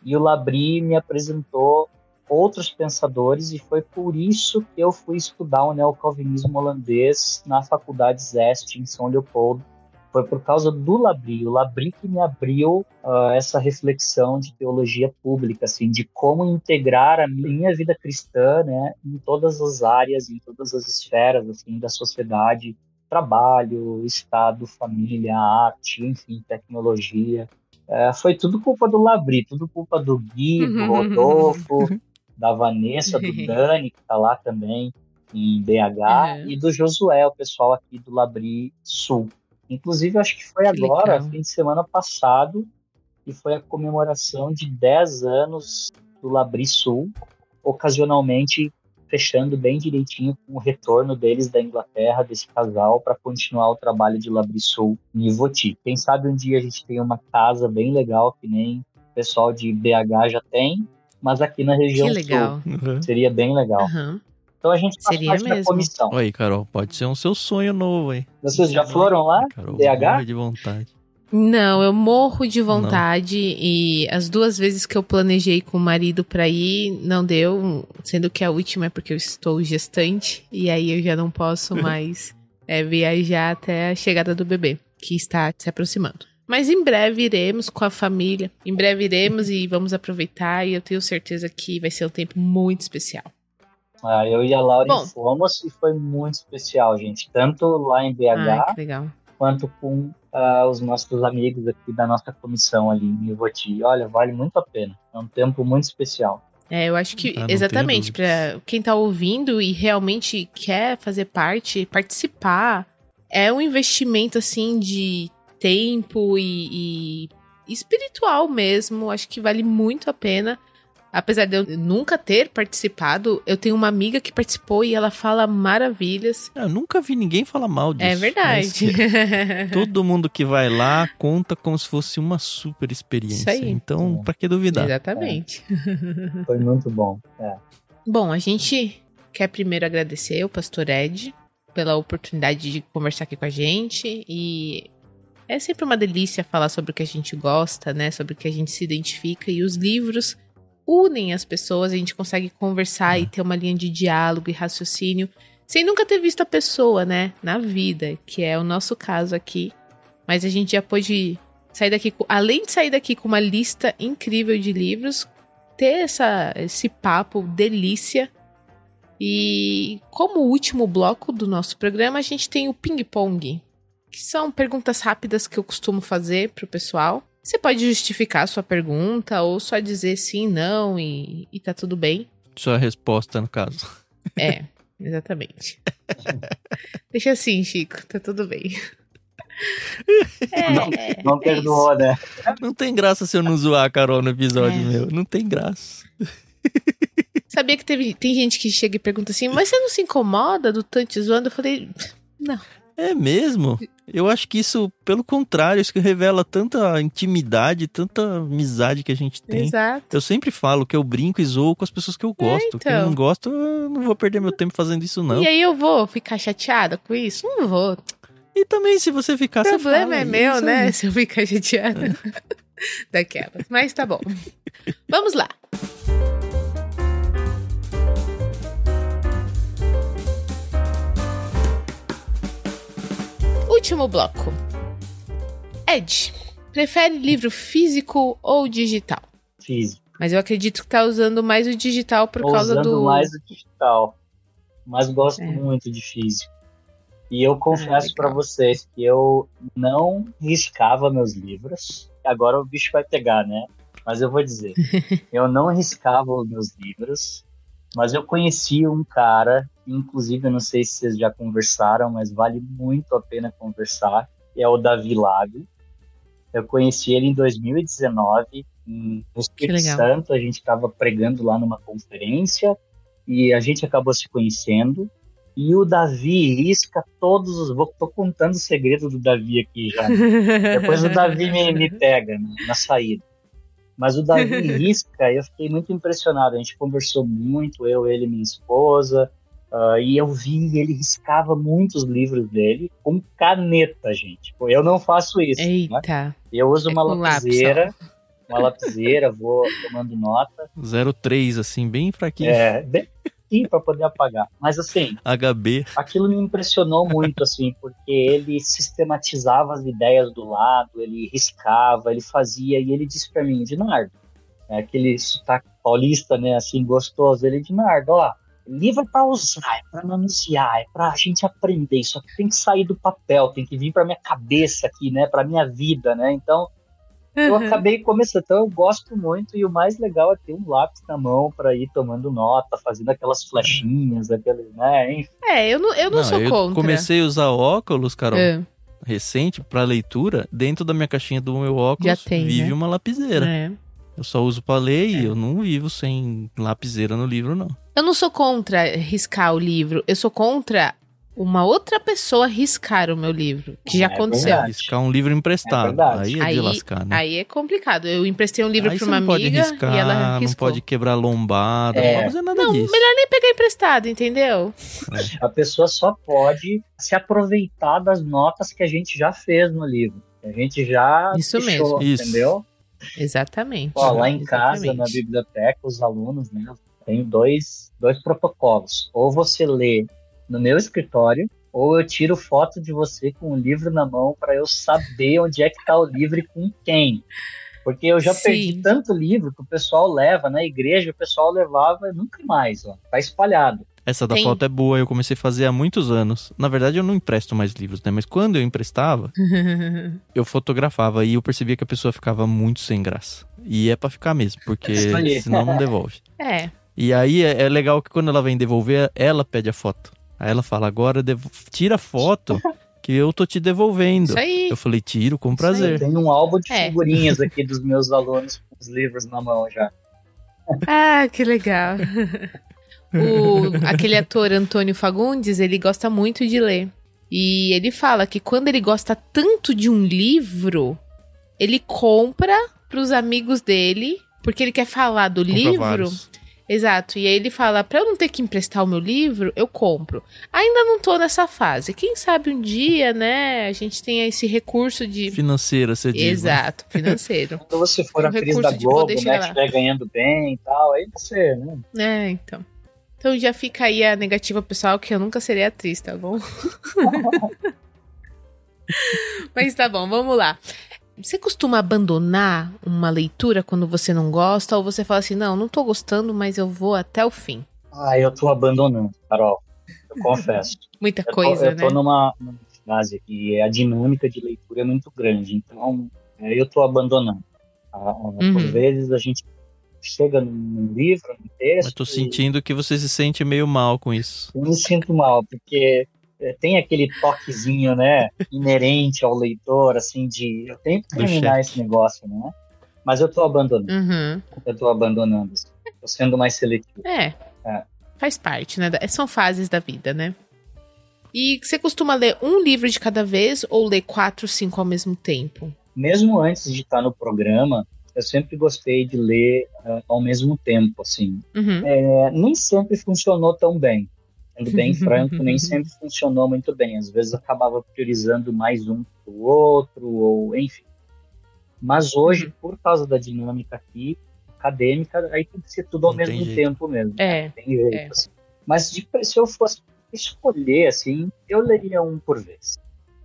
E o Labri me apresentou outros pensadores e foi por isso que eu fui estudar o neocalvinismo holandês na Faculdade Zest em São Leopoldo. Foi por causa do Labri, o Labri que me abriu uh, essa reflexão de teologia pública, assim, de como integrar a minha vida cristã, né, em todas as áreas, em todas as esferas, assim, da sociedade, trabalho, estado, família, arte, enfim, tecnologia. Uh, foi tudo culpa do Labri, tudo culpa do Gui, do Rodolfo, da Vanessa, do Dani, que tá lá também em BH, Uhum. e do Josué, o pessoal aqui do Labri Sul. Inclusive, acho que foi Que agora, legal. fim de semana passado, e foi a comemoração de 10 anos do Labri Sul, ocasionalmente fechando bem direitinho com o retorno deles da Inglaterra, desse casal, para continuar o trabalho de Labri Sul em Ivoti. Quem sabe um dia a gente tem uma casa bem legal, que nem o pessoal de BH já tem, mas aqui na região Que legal. Uhum. sul. Seria bem legal. Aham. Então a gente faz Seria parte da mesmo. comissão. Aí, Carol, pode ser um seu sonho novo aí. Vocês já foram lá? Carol, BH? de vontade. Não, eu morro de vontade e as duas vezes que eu planejei com o marido pra ir, não deu, sendo que a última é porque eu estou gestante e aí eu já não posso mais é, viajar até a chegada do bebê, que está se aproximando. Mas em breve iremos com a família, em breve iremos e vamos aproveitar e eu tenho certeza que vai ser um tempo muito especial. Ah, eu e a Laura Bom. fomos e foi muito especial, gente. Tanto lá em BH, Ai, quanto com ah, os nossos amigos aqui da nossa comissão ali em Ivoti. Olha, vale muito a pena. É um tempo muito especial. É, eu acho que Ah, exatamente para quem tá ouvindo e realmente quer fazer parte, participar, é um investimento assim de tempo e, e espiritual mesmo. Acho que vale muito a pena. Apesar de eu nunca ter participado, eu tenho uma amiga que participou e ela fala maravilhas. Eu nunca vi ninguém falar mal disso. é verdade. mas Todo mundo que vai lá conta como se fosse uma super experiência. Isso aí. Então, pra que duvidar? Exatamente. Foi muito bom. É. Bom, a gente quer primeiro agradecer o pastor Ed pela oportunidade de conversar aqui com a gente e é sempre uma delícia falar sobre o que a gente gosta, né, sobre o que a gente se identifica e os livros unem as pessoas, a gente consegue conversar e ter uma linha de diálogo e raciocínio sem nunca ter visto a pessoa, né, na vida, que é o nosso caso aqui. Mas a gente já pôde sair daqui, além de sair daqui com uma lista incrível de livros, ter essa, esse papo delícia. E como último bloco do nosso programa, a gente tem o ping-pong, que são perguntas rápidas que eu costumo fazer pro pessoal. Você pode justificar a sua pergunta ou só dizer sim, não e, e tá tudo bem. Sua resposta, no caso. É, exatamente. Deixa assim, Chico, tá tudo bem. É, Não- é, Não é perdoou, né? Não tem graça se eu não zoar a Carol no episódio, É. meu. Não tem graça. Sabia que teve, tem gente que chega e pergunta assim, mas você não se incomoda do tanto zoando? Eu falei, não. É mesmo? Eu acho que isso, pelo contrário, isso que revela tanta intimidade, tanta amizade que a gente tem. Exato. Eu sempre falo que eu brinco e zoo com as pessoas que eu gosto. Quem então. não gosta, eu não vou perder meu tempo fazendo isso, não. E aí eu vou ficar chateada com isso? Não vou. E também, se você ficar, O problema fala, é meu, né? aí. Se eu ficar chateada daquela. Mas tá bom. Vamos lá. Último bloco. Ed, prefere livro físico ou digital? Físico. Mas eu acredito que tá usando mais o digital por Tô causa usando do. mais o digital. Mas gosto É. muito de físico. E eu confesso legal. para vocês que eu não riscava meus livros. Agora o bicho vai pegar, né? Mas eu vou dizer. eu não riscava os meus livros. Mas eu conheci um cara, inclusive eu não sei se vocês já conversaram, mas vale muito a pena conversar. É o Davi Lago. Eu conheci ele em 2019, em Espírito. Santo. A gente estava pregando lá numa conferência e a gente acabou se conhecendo. E o Davi risca todos os. Vou, tô contando o segredo do Davi aqui já. Depois o Davi me, me pega né, na saída. Mas o Davi risca, eu fiquei muito impressionado. A gente conversou muito, eu, ele e minha esposa. Ah, e eu vi ele riscava muitos livros dele com caneta, gente. Eu não faço isso. né? Eita. Eu uso É uma com lápis, lapiseira, uma lapiseira, vou tomando nota. 03, assim, bem fraquinho. É, bem para poder apagar. Mas assim, HB. aquilo me impressionou muito, assim, porque ele sistematizava as ideias do lado, ele riscava, ele fazia, e ele disse para mim, Dinardo, é aquele sotaque paulista, né, assim, gostoso, ele, Dinardo, ó, livro é para usar, é para manusear, é para a gente aprender, isso aqui tem que sair do papel, tem que vir para minha cabeça aqui, né, para minha vida, né, então eu acabei começando, então eu gosto muito e o mais legal é ter um lápis na mão para ir tomando nota, fazendo aquelas flechinhas, aquele, né? Enfim. É, eu não, eu não, Não, sou eu contra. comecei a usar óculos, Carol, É, recente, pra leitura. Dentro da minha caixinha do meu óculos, Já tem, vive né? uma lapiseira. é. Eu só uso pra ler É. e eu não vivo sem lapiseira no livro, não. Eu não sou contra riscar o livro, eu sou contra uma outra pessoa riscar o meu livro, que já É aconteceu. verdade. Riscar um livro emprestado. verdade. aí é de Aí- lascar, né? Aí é complicado. Eu emprestei um livro Aí pra você uma não pode amiga riscar, e ela não riscou. pode quebrar lombada, É. não pode fazer nada Não, disso. melhor nem pegar emprestado, entendeu? A pessoa só pode se aproveitar das notas que a gente já fez no livro. A gente já Isso deixou, mesmo. Isso. entendeu? Exatamente. Ó, lá em casa, Exatamente. na biblioteca, os alunos, né, tem dois, dois protocolos. Ou você lê no meu escritório, ou eu tiro foto de você com o livro na mão para eu saber onde é que tá o livro e com quem. Porque eu já Sim. perdi tanto livro que o pessoal leva na igreja, o pessoal levava e nunca mais, ó. Tá espalhado. Essa da Tem- foto é boa, eu comecei a fazer há muitos anos. Na verdade, eu não empresto mais livros, né? Mas quando eu emprestava, eu fotografava e eu percebia que a pessoa ficava muito sem graça. E é pra ficar mesmo, porque aí. senão não devolve. é. E aí é, é legal que quando ela vem devolver, ela pede a foto. Aí ela fala: agora devo- tira a foto que eu tô te devolvendo. Isso aí. Eu falei: tiro com prazer. tenho um álbum de É. figurinhas aqui dos meus alunos com os livros na mão já. Ah, que legal. o, aquele ator Antônio Fagundes, ele gosta muito de ler. E ele fala que quando ele gosta tanto de um livro, ele compra pros amigos dele, porque ele quer falar do Compra livro. vários. Exato. E aí ele fala: pra eu não ter que emprestar o meu livro, eu compro. Ainda não tô nessa fase. Quem sabe um dia, né, a gente tenha esse recurso de. Financeira, você diz. né? Exato, financeiro. Quando você for Um atriz recurso da de Globo, né, chegar estiver ganhando bem e tal, aí você, né? É, então. Então já fica aí a negativa pessoal que eu nunca serei atriz, tá bom? Mas tá bom, vamos lá. Você costuma abandonar uma leitura quando você não gosta ou você fala assim, não, não tô gostando, mas eu vou até o fim? Ah, eu tô abandonando, Carol. Eu confesso. Muita Eu tô, coisa, eu tô né? numa, numa fase que a dinâmica de leitura é muito grande, então é, eu tô abandonando. Ah, ah, Por Uhum. vezes a gente chega num, livro, num texto, Mas tô e sentindo que você se sente meio mal com isso. eu me sinto mal, porque tem aquele toquezinho, né, inerente ao leitor, assim, de eu tenho que terminar esse negócio, né? Mas eu tô abandonando, Uhum. eu tô abandonando. assim. Tô sendo mais seletivo. É. É. Faz parte, né? São fases da vida, né? E você costuma ler um livro de cada vez ou ler quatro, cinco ao mesmo tempo? mesmo antes de estar no programa, eu sempre gostei de ler ah, ao mesmo tempo, assim. Uhum. É, nem sempre funcionou tão bem. Sendo bem franco, nem sempre funcionou muito bem. Às vezes acabava priorizando mais um que o outro, ou enfim. Mas hoje, Uhum. por causa da dinâmica aqui, acadêmica, aí tem que ser tudo ao Não mesmo tempo mesmo. É. Tem jeito, É. assim. Mas de- se eu fosse escolher, assim, eu leria um por vez.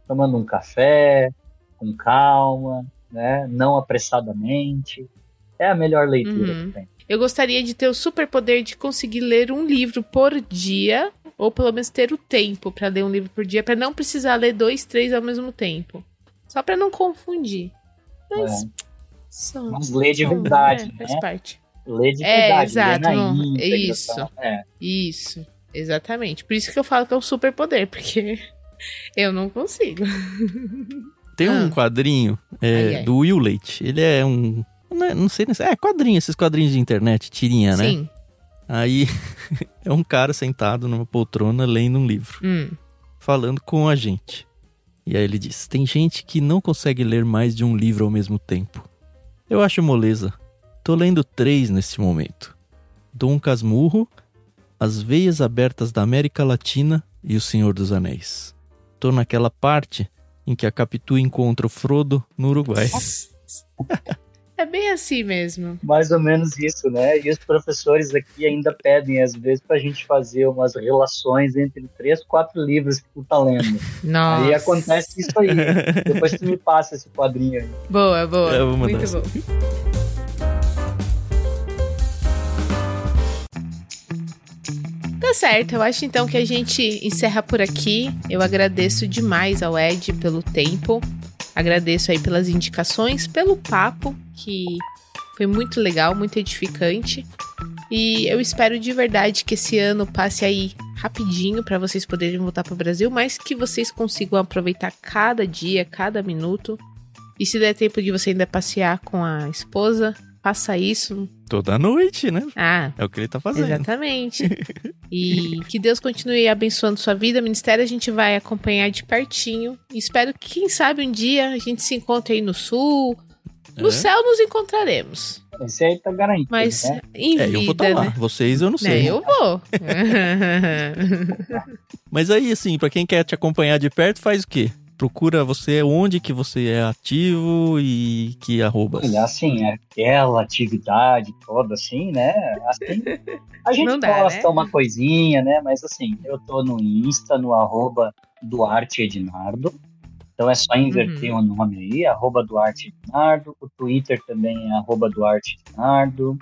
Tomando um café, com calma, né? Não apressadamente. É a melhor leitura Uhum. que tem. Eu gostaria de ter o superpoder de conseguir ler um livro por dia, ou pelo menos ter o tempo pra ler um livro por dia, pra não precisar ler dois, três ao mesmo tempo. Só pra não confundir. Mas. É. Só, Mas ler de verdade, é, Faz né? parte. Ler de É, verdade, exato, ler na não, isso. tá? É. Isso. Exatamente. Por isso que eu falo que é um superpoder, porque eu não consigo. Tem um Ah. quadrinho é, Ai, ai. do Will Leite. Ele é um. Não, é- não sei, é quadrinho, esses quadrinhos de internet, tirinha, né? Sim. Aí é um cara sentado numa poltrona lendo um livro, Hum. falando com a gente. E aí ele diz: Tem gente que não consegue ler mais de um livro ao mesmo tempo. Eu acho moleza. Tô lendo três nesse momento: Dom Casmurro, As Veias Abertas da América Latina e O Senhor dos Anéis. Tô naquela parte em que a Capitu encontra o Frodo no Uruguai. É bem assim mesmo. Mais ou menos isso, né? E os professores aqui ainda pedem, às vezes, pra gente fazer umas relações entre três, quatro livros que tu tá lendo. Nossa. Aí acontece isso aí. Depois tu me passa esse quadrinho aí. Boa, boa. Eu vou mandar Muito essa. bom. Tá certo, eu acho então que a gente encerra por aqui. Eu agradeço demais ao Ed pelo tempo. Agradeço aí pelas indicações, pelo papo, que foi muito legal, muito edificante. E eu espero de verdade que esse ano passe aí rapidinho para vocês poderem voltar para o Brasil, mas que vocês consigam aproveitar cada dia, cada minuto. E se der tempo de você ainda passear com a esposa, faça isso. Toda noite, né? Ah, É o que ele tá fazendo. exatamente. e que Deus continue abençoando sua vida. Ministério a gente vai acompanhar de pertinho. E espero que, quem sabe, um dia a gente se encontre aí no sul. No É. céu nos encontraremos. Esse aí tá garantido, Mas né? em É, vida, eu vou estar lá. né? Vocês eu não É, sei. eu vou. Mas aí, assim, pra quem quer te acompanhar de perto, faz o quê? Procura você onde que você é ativo e que arrobas. Olha, assim, aquela atividade toda, assim, né? Assim, a gente Não dá, posta né? uma coisinha, né? Mas assim, eu tô no Insta, no arroba Duarte Ednardo. Então é só inverter o nome aí, arroba Duarte Ednardo. O Twitter também é arroba Duarte Ednardo.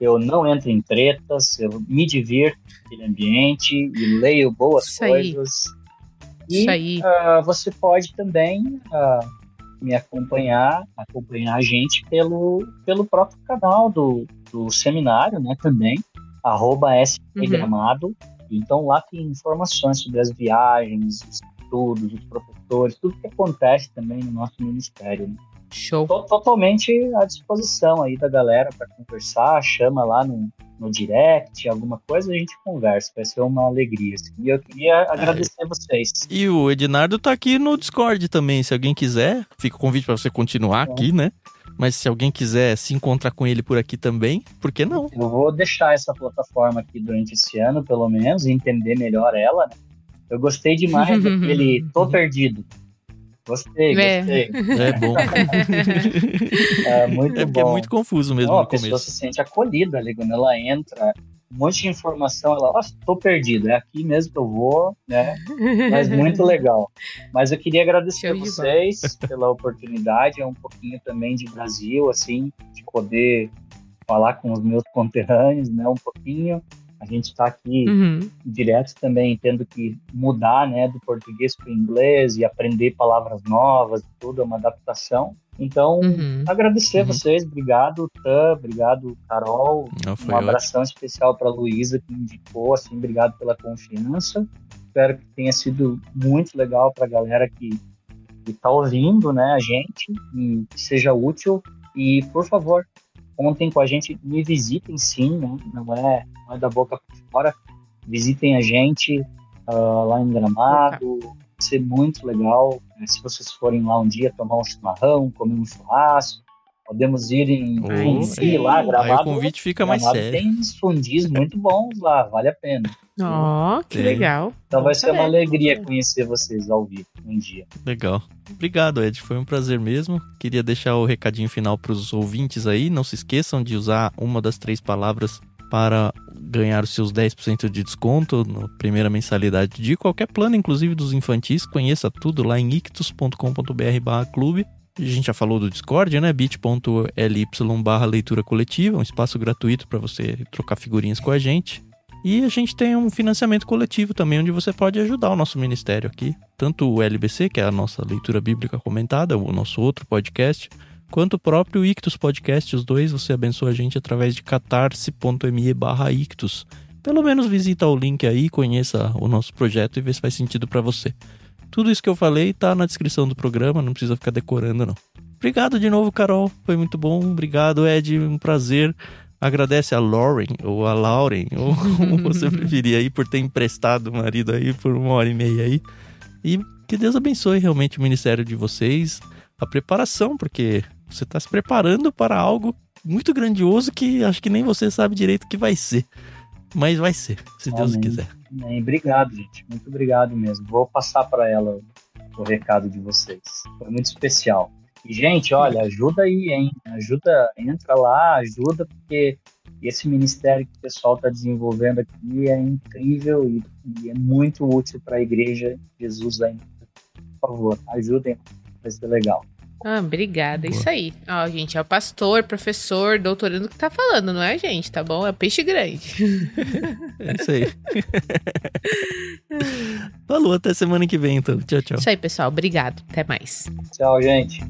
Eu não entro em tretas, eu me divirto naquele ambiente e leio boas Isso aí. coisas. E Isso aí. ah, você pode também ah, me acompanhar, acompanhar a gente pelo, pelo próprio canal do, do seminário, né, também, arroba Uhum. Então lá tem informações sobre as viagens, os estudos, os professores, tudo que acontece também no nosso ministério. né. Show. Tô totalmente à disposição aí da galera para conversar, chama lá no, no direct, alguma coisa, a gente conversa, vai ser uma alegria. assim. E eu queria agradecer vocês. E o Ednardo tá aqui no Discord também. Se alguém quiser, fica o convite pra você continuar aqui, né? Mas se alguém quiser se encontrar com ele por aqui também, por que não? Eu vou deixar essa plataforma aqui durante esse ano, pelo menos, e entender melhor ela. né? Eu gostei demais daquele Tô Perdido. Gostei, É. gostei. É bom. É muito É porque bom. é muito confuso mesmo Não, a no pessoa começo. se sente acolhida ali quando ela entra. Um monte de informação, ela, nossa, tô perdido, é aqui mesmo que eu vou, né? Mas muito legal. Mas eu queria agradecer a Show de vocês pela oportunidade, é um pouquinho também de Brasil, assim, de poder falar com os meus conterrâneos, né? Um pouquinho. A gente está aqui Uhum. direto também tendo que mudar, né, do português para o inglês e aprender palavras novas, tudo é uma adaptação. Então, Uhum. agradecer a Uhum. vocês, obrigado, Tan, obrigado, Carol, Não, foi um ótimo. abração especial para Luísa que me indicou, assim, obrigado pela confiança. Espero que tenha sido muito legal para a galera que está ouvindo, né, a gente, e que seja útil. E, por favor, contem com a gente, me visitem sim, né, não, é, não é da boca para fora. Visitem a gente ah, lá em Gramado, vai ser muito legal. né, se vocês forem lá um dia tomar um chimarrão, comer um churrasco, podemos ir em Oh, fundi lá, Aí Gramado. o convite fica mais sério. tem uns fundis muito bons lá, vale a pena. Ó, que Tem. legal. Então vai ser uma alegria conhecer vocês ao vivo um dia. Legal. Obrigado, Ed. Foi um prazer mesmo. Queria deixar o recadinho final para os ouvintes aí. Não se esqueçam de usar uma das três palavras para ganhar os seus 10% de desconto na primeira mensalidade de qualquer plano, inclusive dos infantis. Conheça tudo lá em ictus.com.br barra clube. A gente já falou do Discord, né? bit.ly barra leitura coletiva, um espaço gratuito para você trocar figurinhas com a gente. E a gente tem um financiamento coletivo também, onde você pode ajudar o nosso ministério aqui. Tanto o LBC, que é a nossa leitura bíblica comentada, o nosso outro podcast, quanto o próprio Ictus Podcast. Os dois você abençoa a gente através de catarse.me barra Ictus. Pelo menos visita o link aí, conheça o nosso projeto e vê se faz sentido para você. Tudo isso que eu falei tá na descrição do programa, não precisa ficar decorando não. Obrigado de novo, Carol. Foi muito bom. Obrigado, Ed. Um prazer. Agradece a Lauren, ou a Lauren, ou como você preferir aí, por ter emprestado o marido aí por uma hora e meia aí. E que Deus abençoe realmente o ministério de vocês, a preparação, porque você está se preparando para algo muito grandioso que acho que nem você sabe direito o que vai ser. Mas vai ser, se Deus Amém. quiser. Bem, obrigado, gente. Muito obrigado mesmo. Vou passar para ela o recado de vocês. Foi muito especial. E, gente, olha, ajuda aí, hein? Ajuda, entra lá, ajuda, porque esse ministério que o pessoal está desenvolvendo aqui é incrível e, e é muito útil para a igreja Jesus ainda. Por favor, ajudem, vai ser legal. Ah, obrigada. Boa. Isso aí. Ó, gente, é o pastor, professor, doutorando que tá falando, não é a gente, tá bom? É peixe grande. É isso aí. Falou, até semana que vem, então. Tchau, tchau. Isso aí, pessoal. Obrigado. Até mais. Tchau, gente.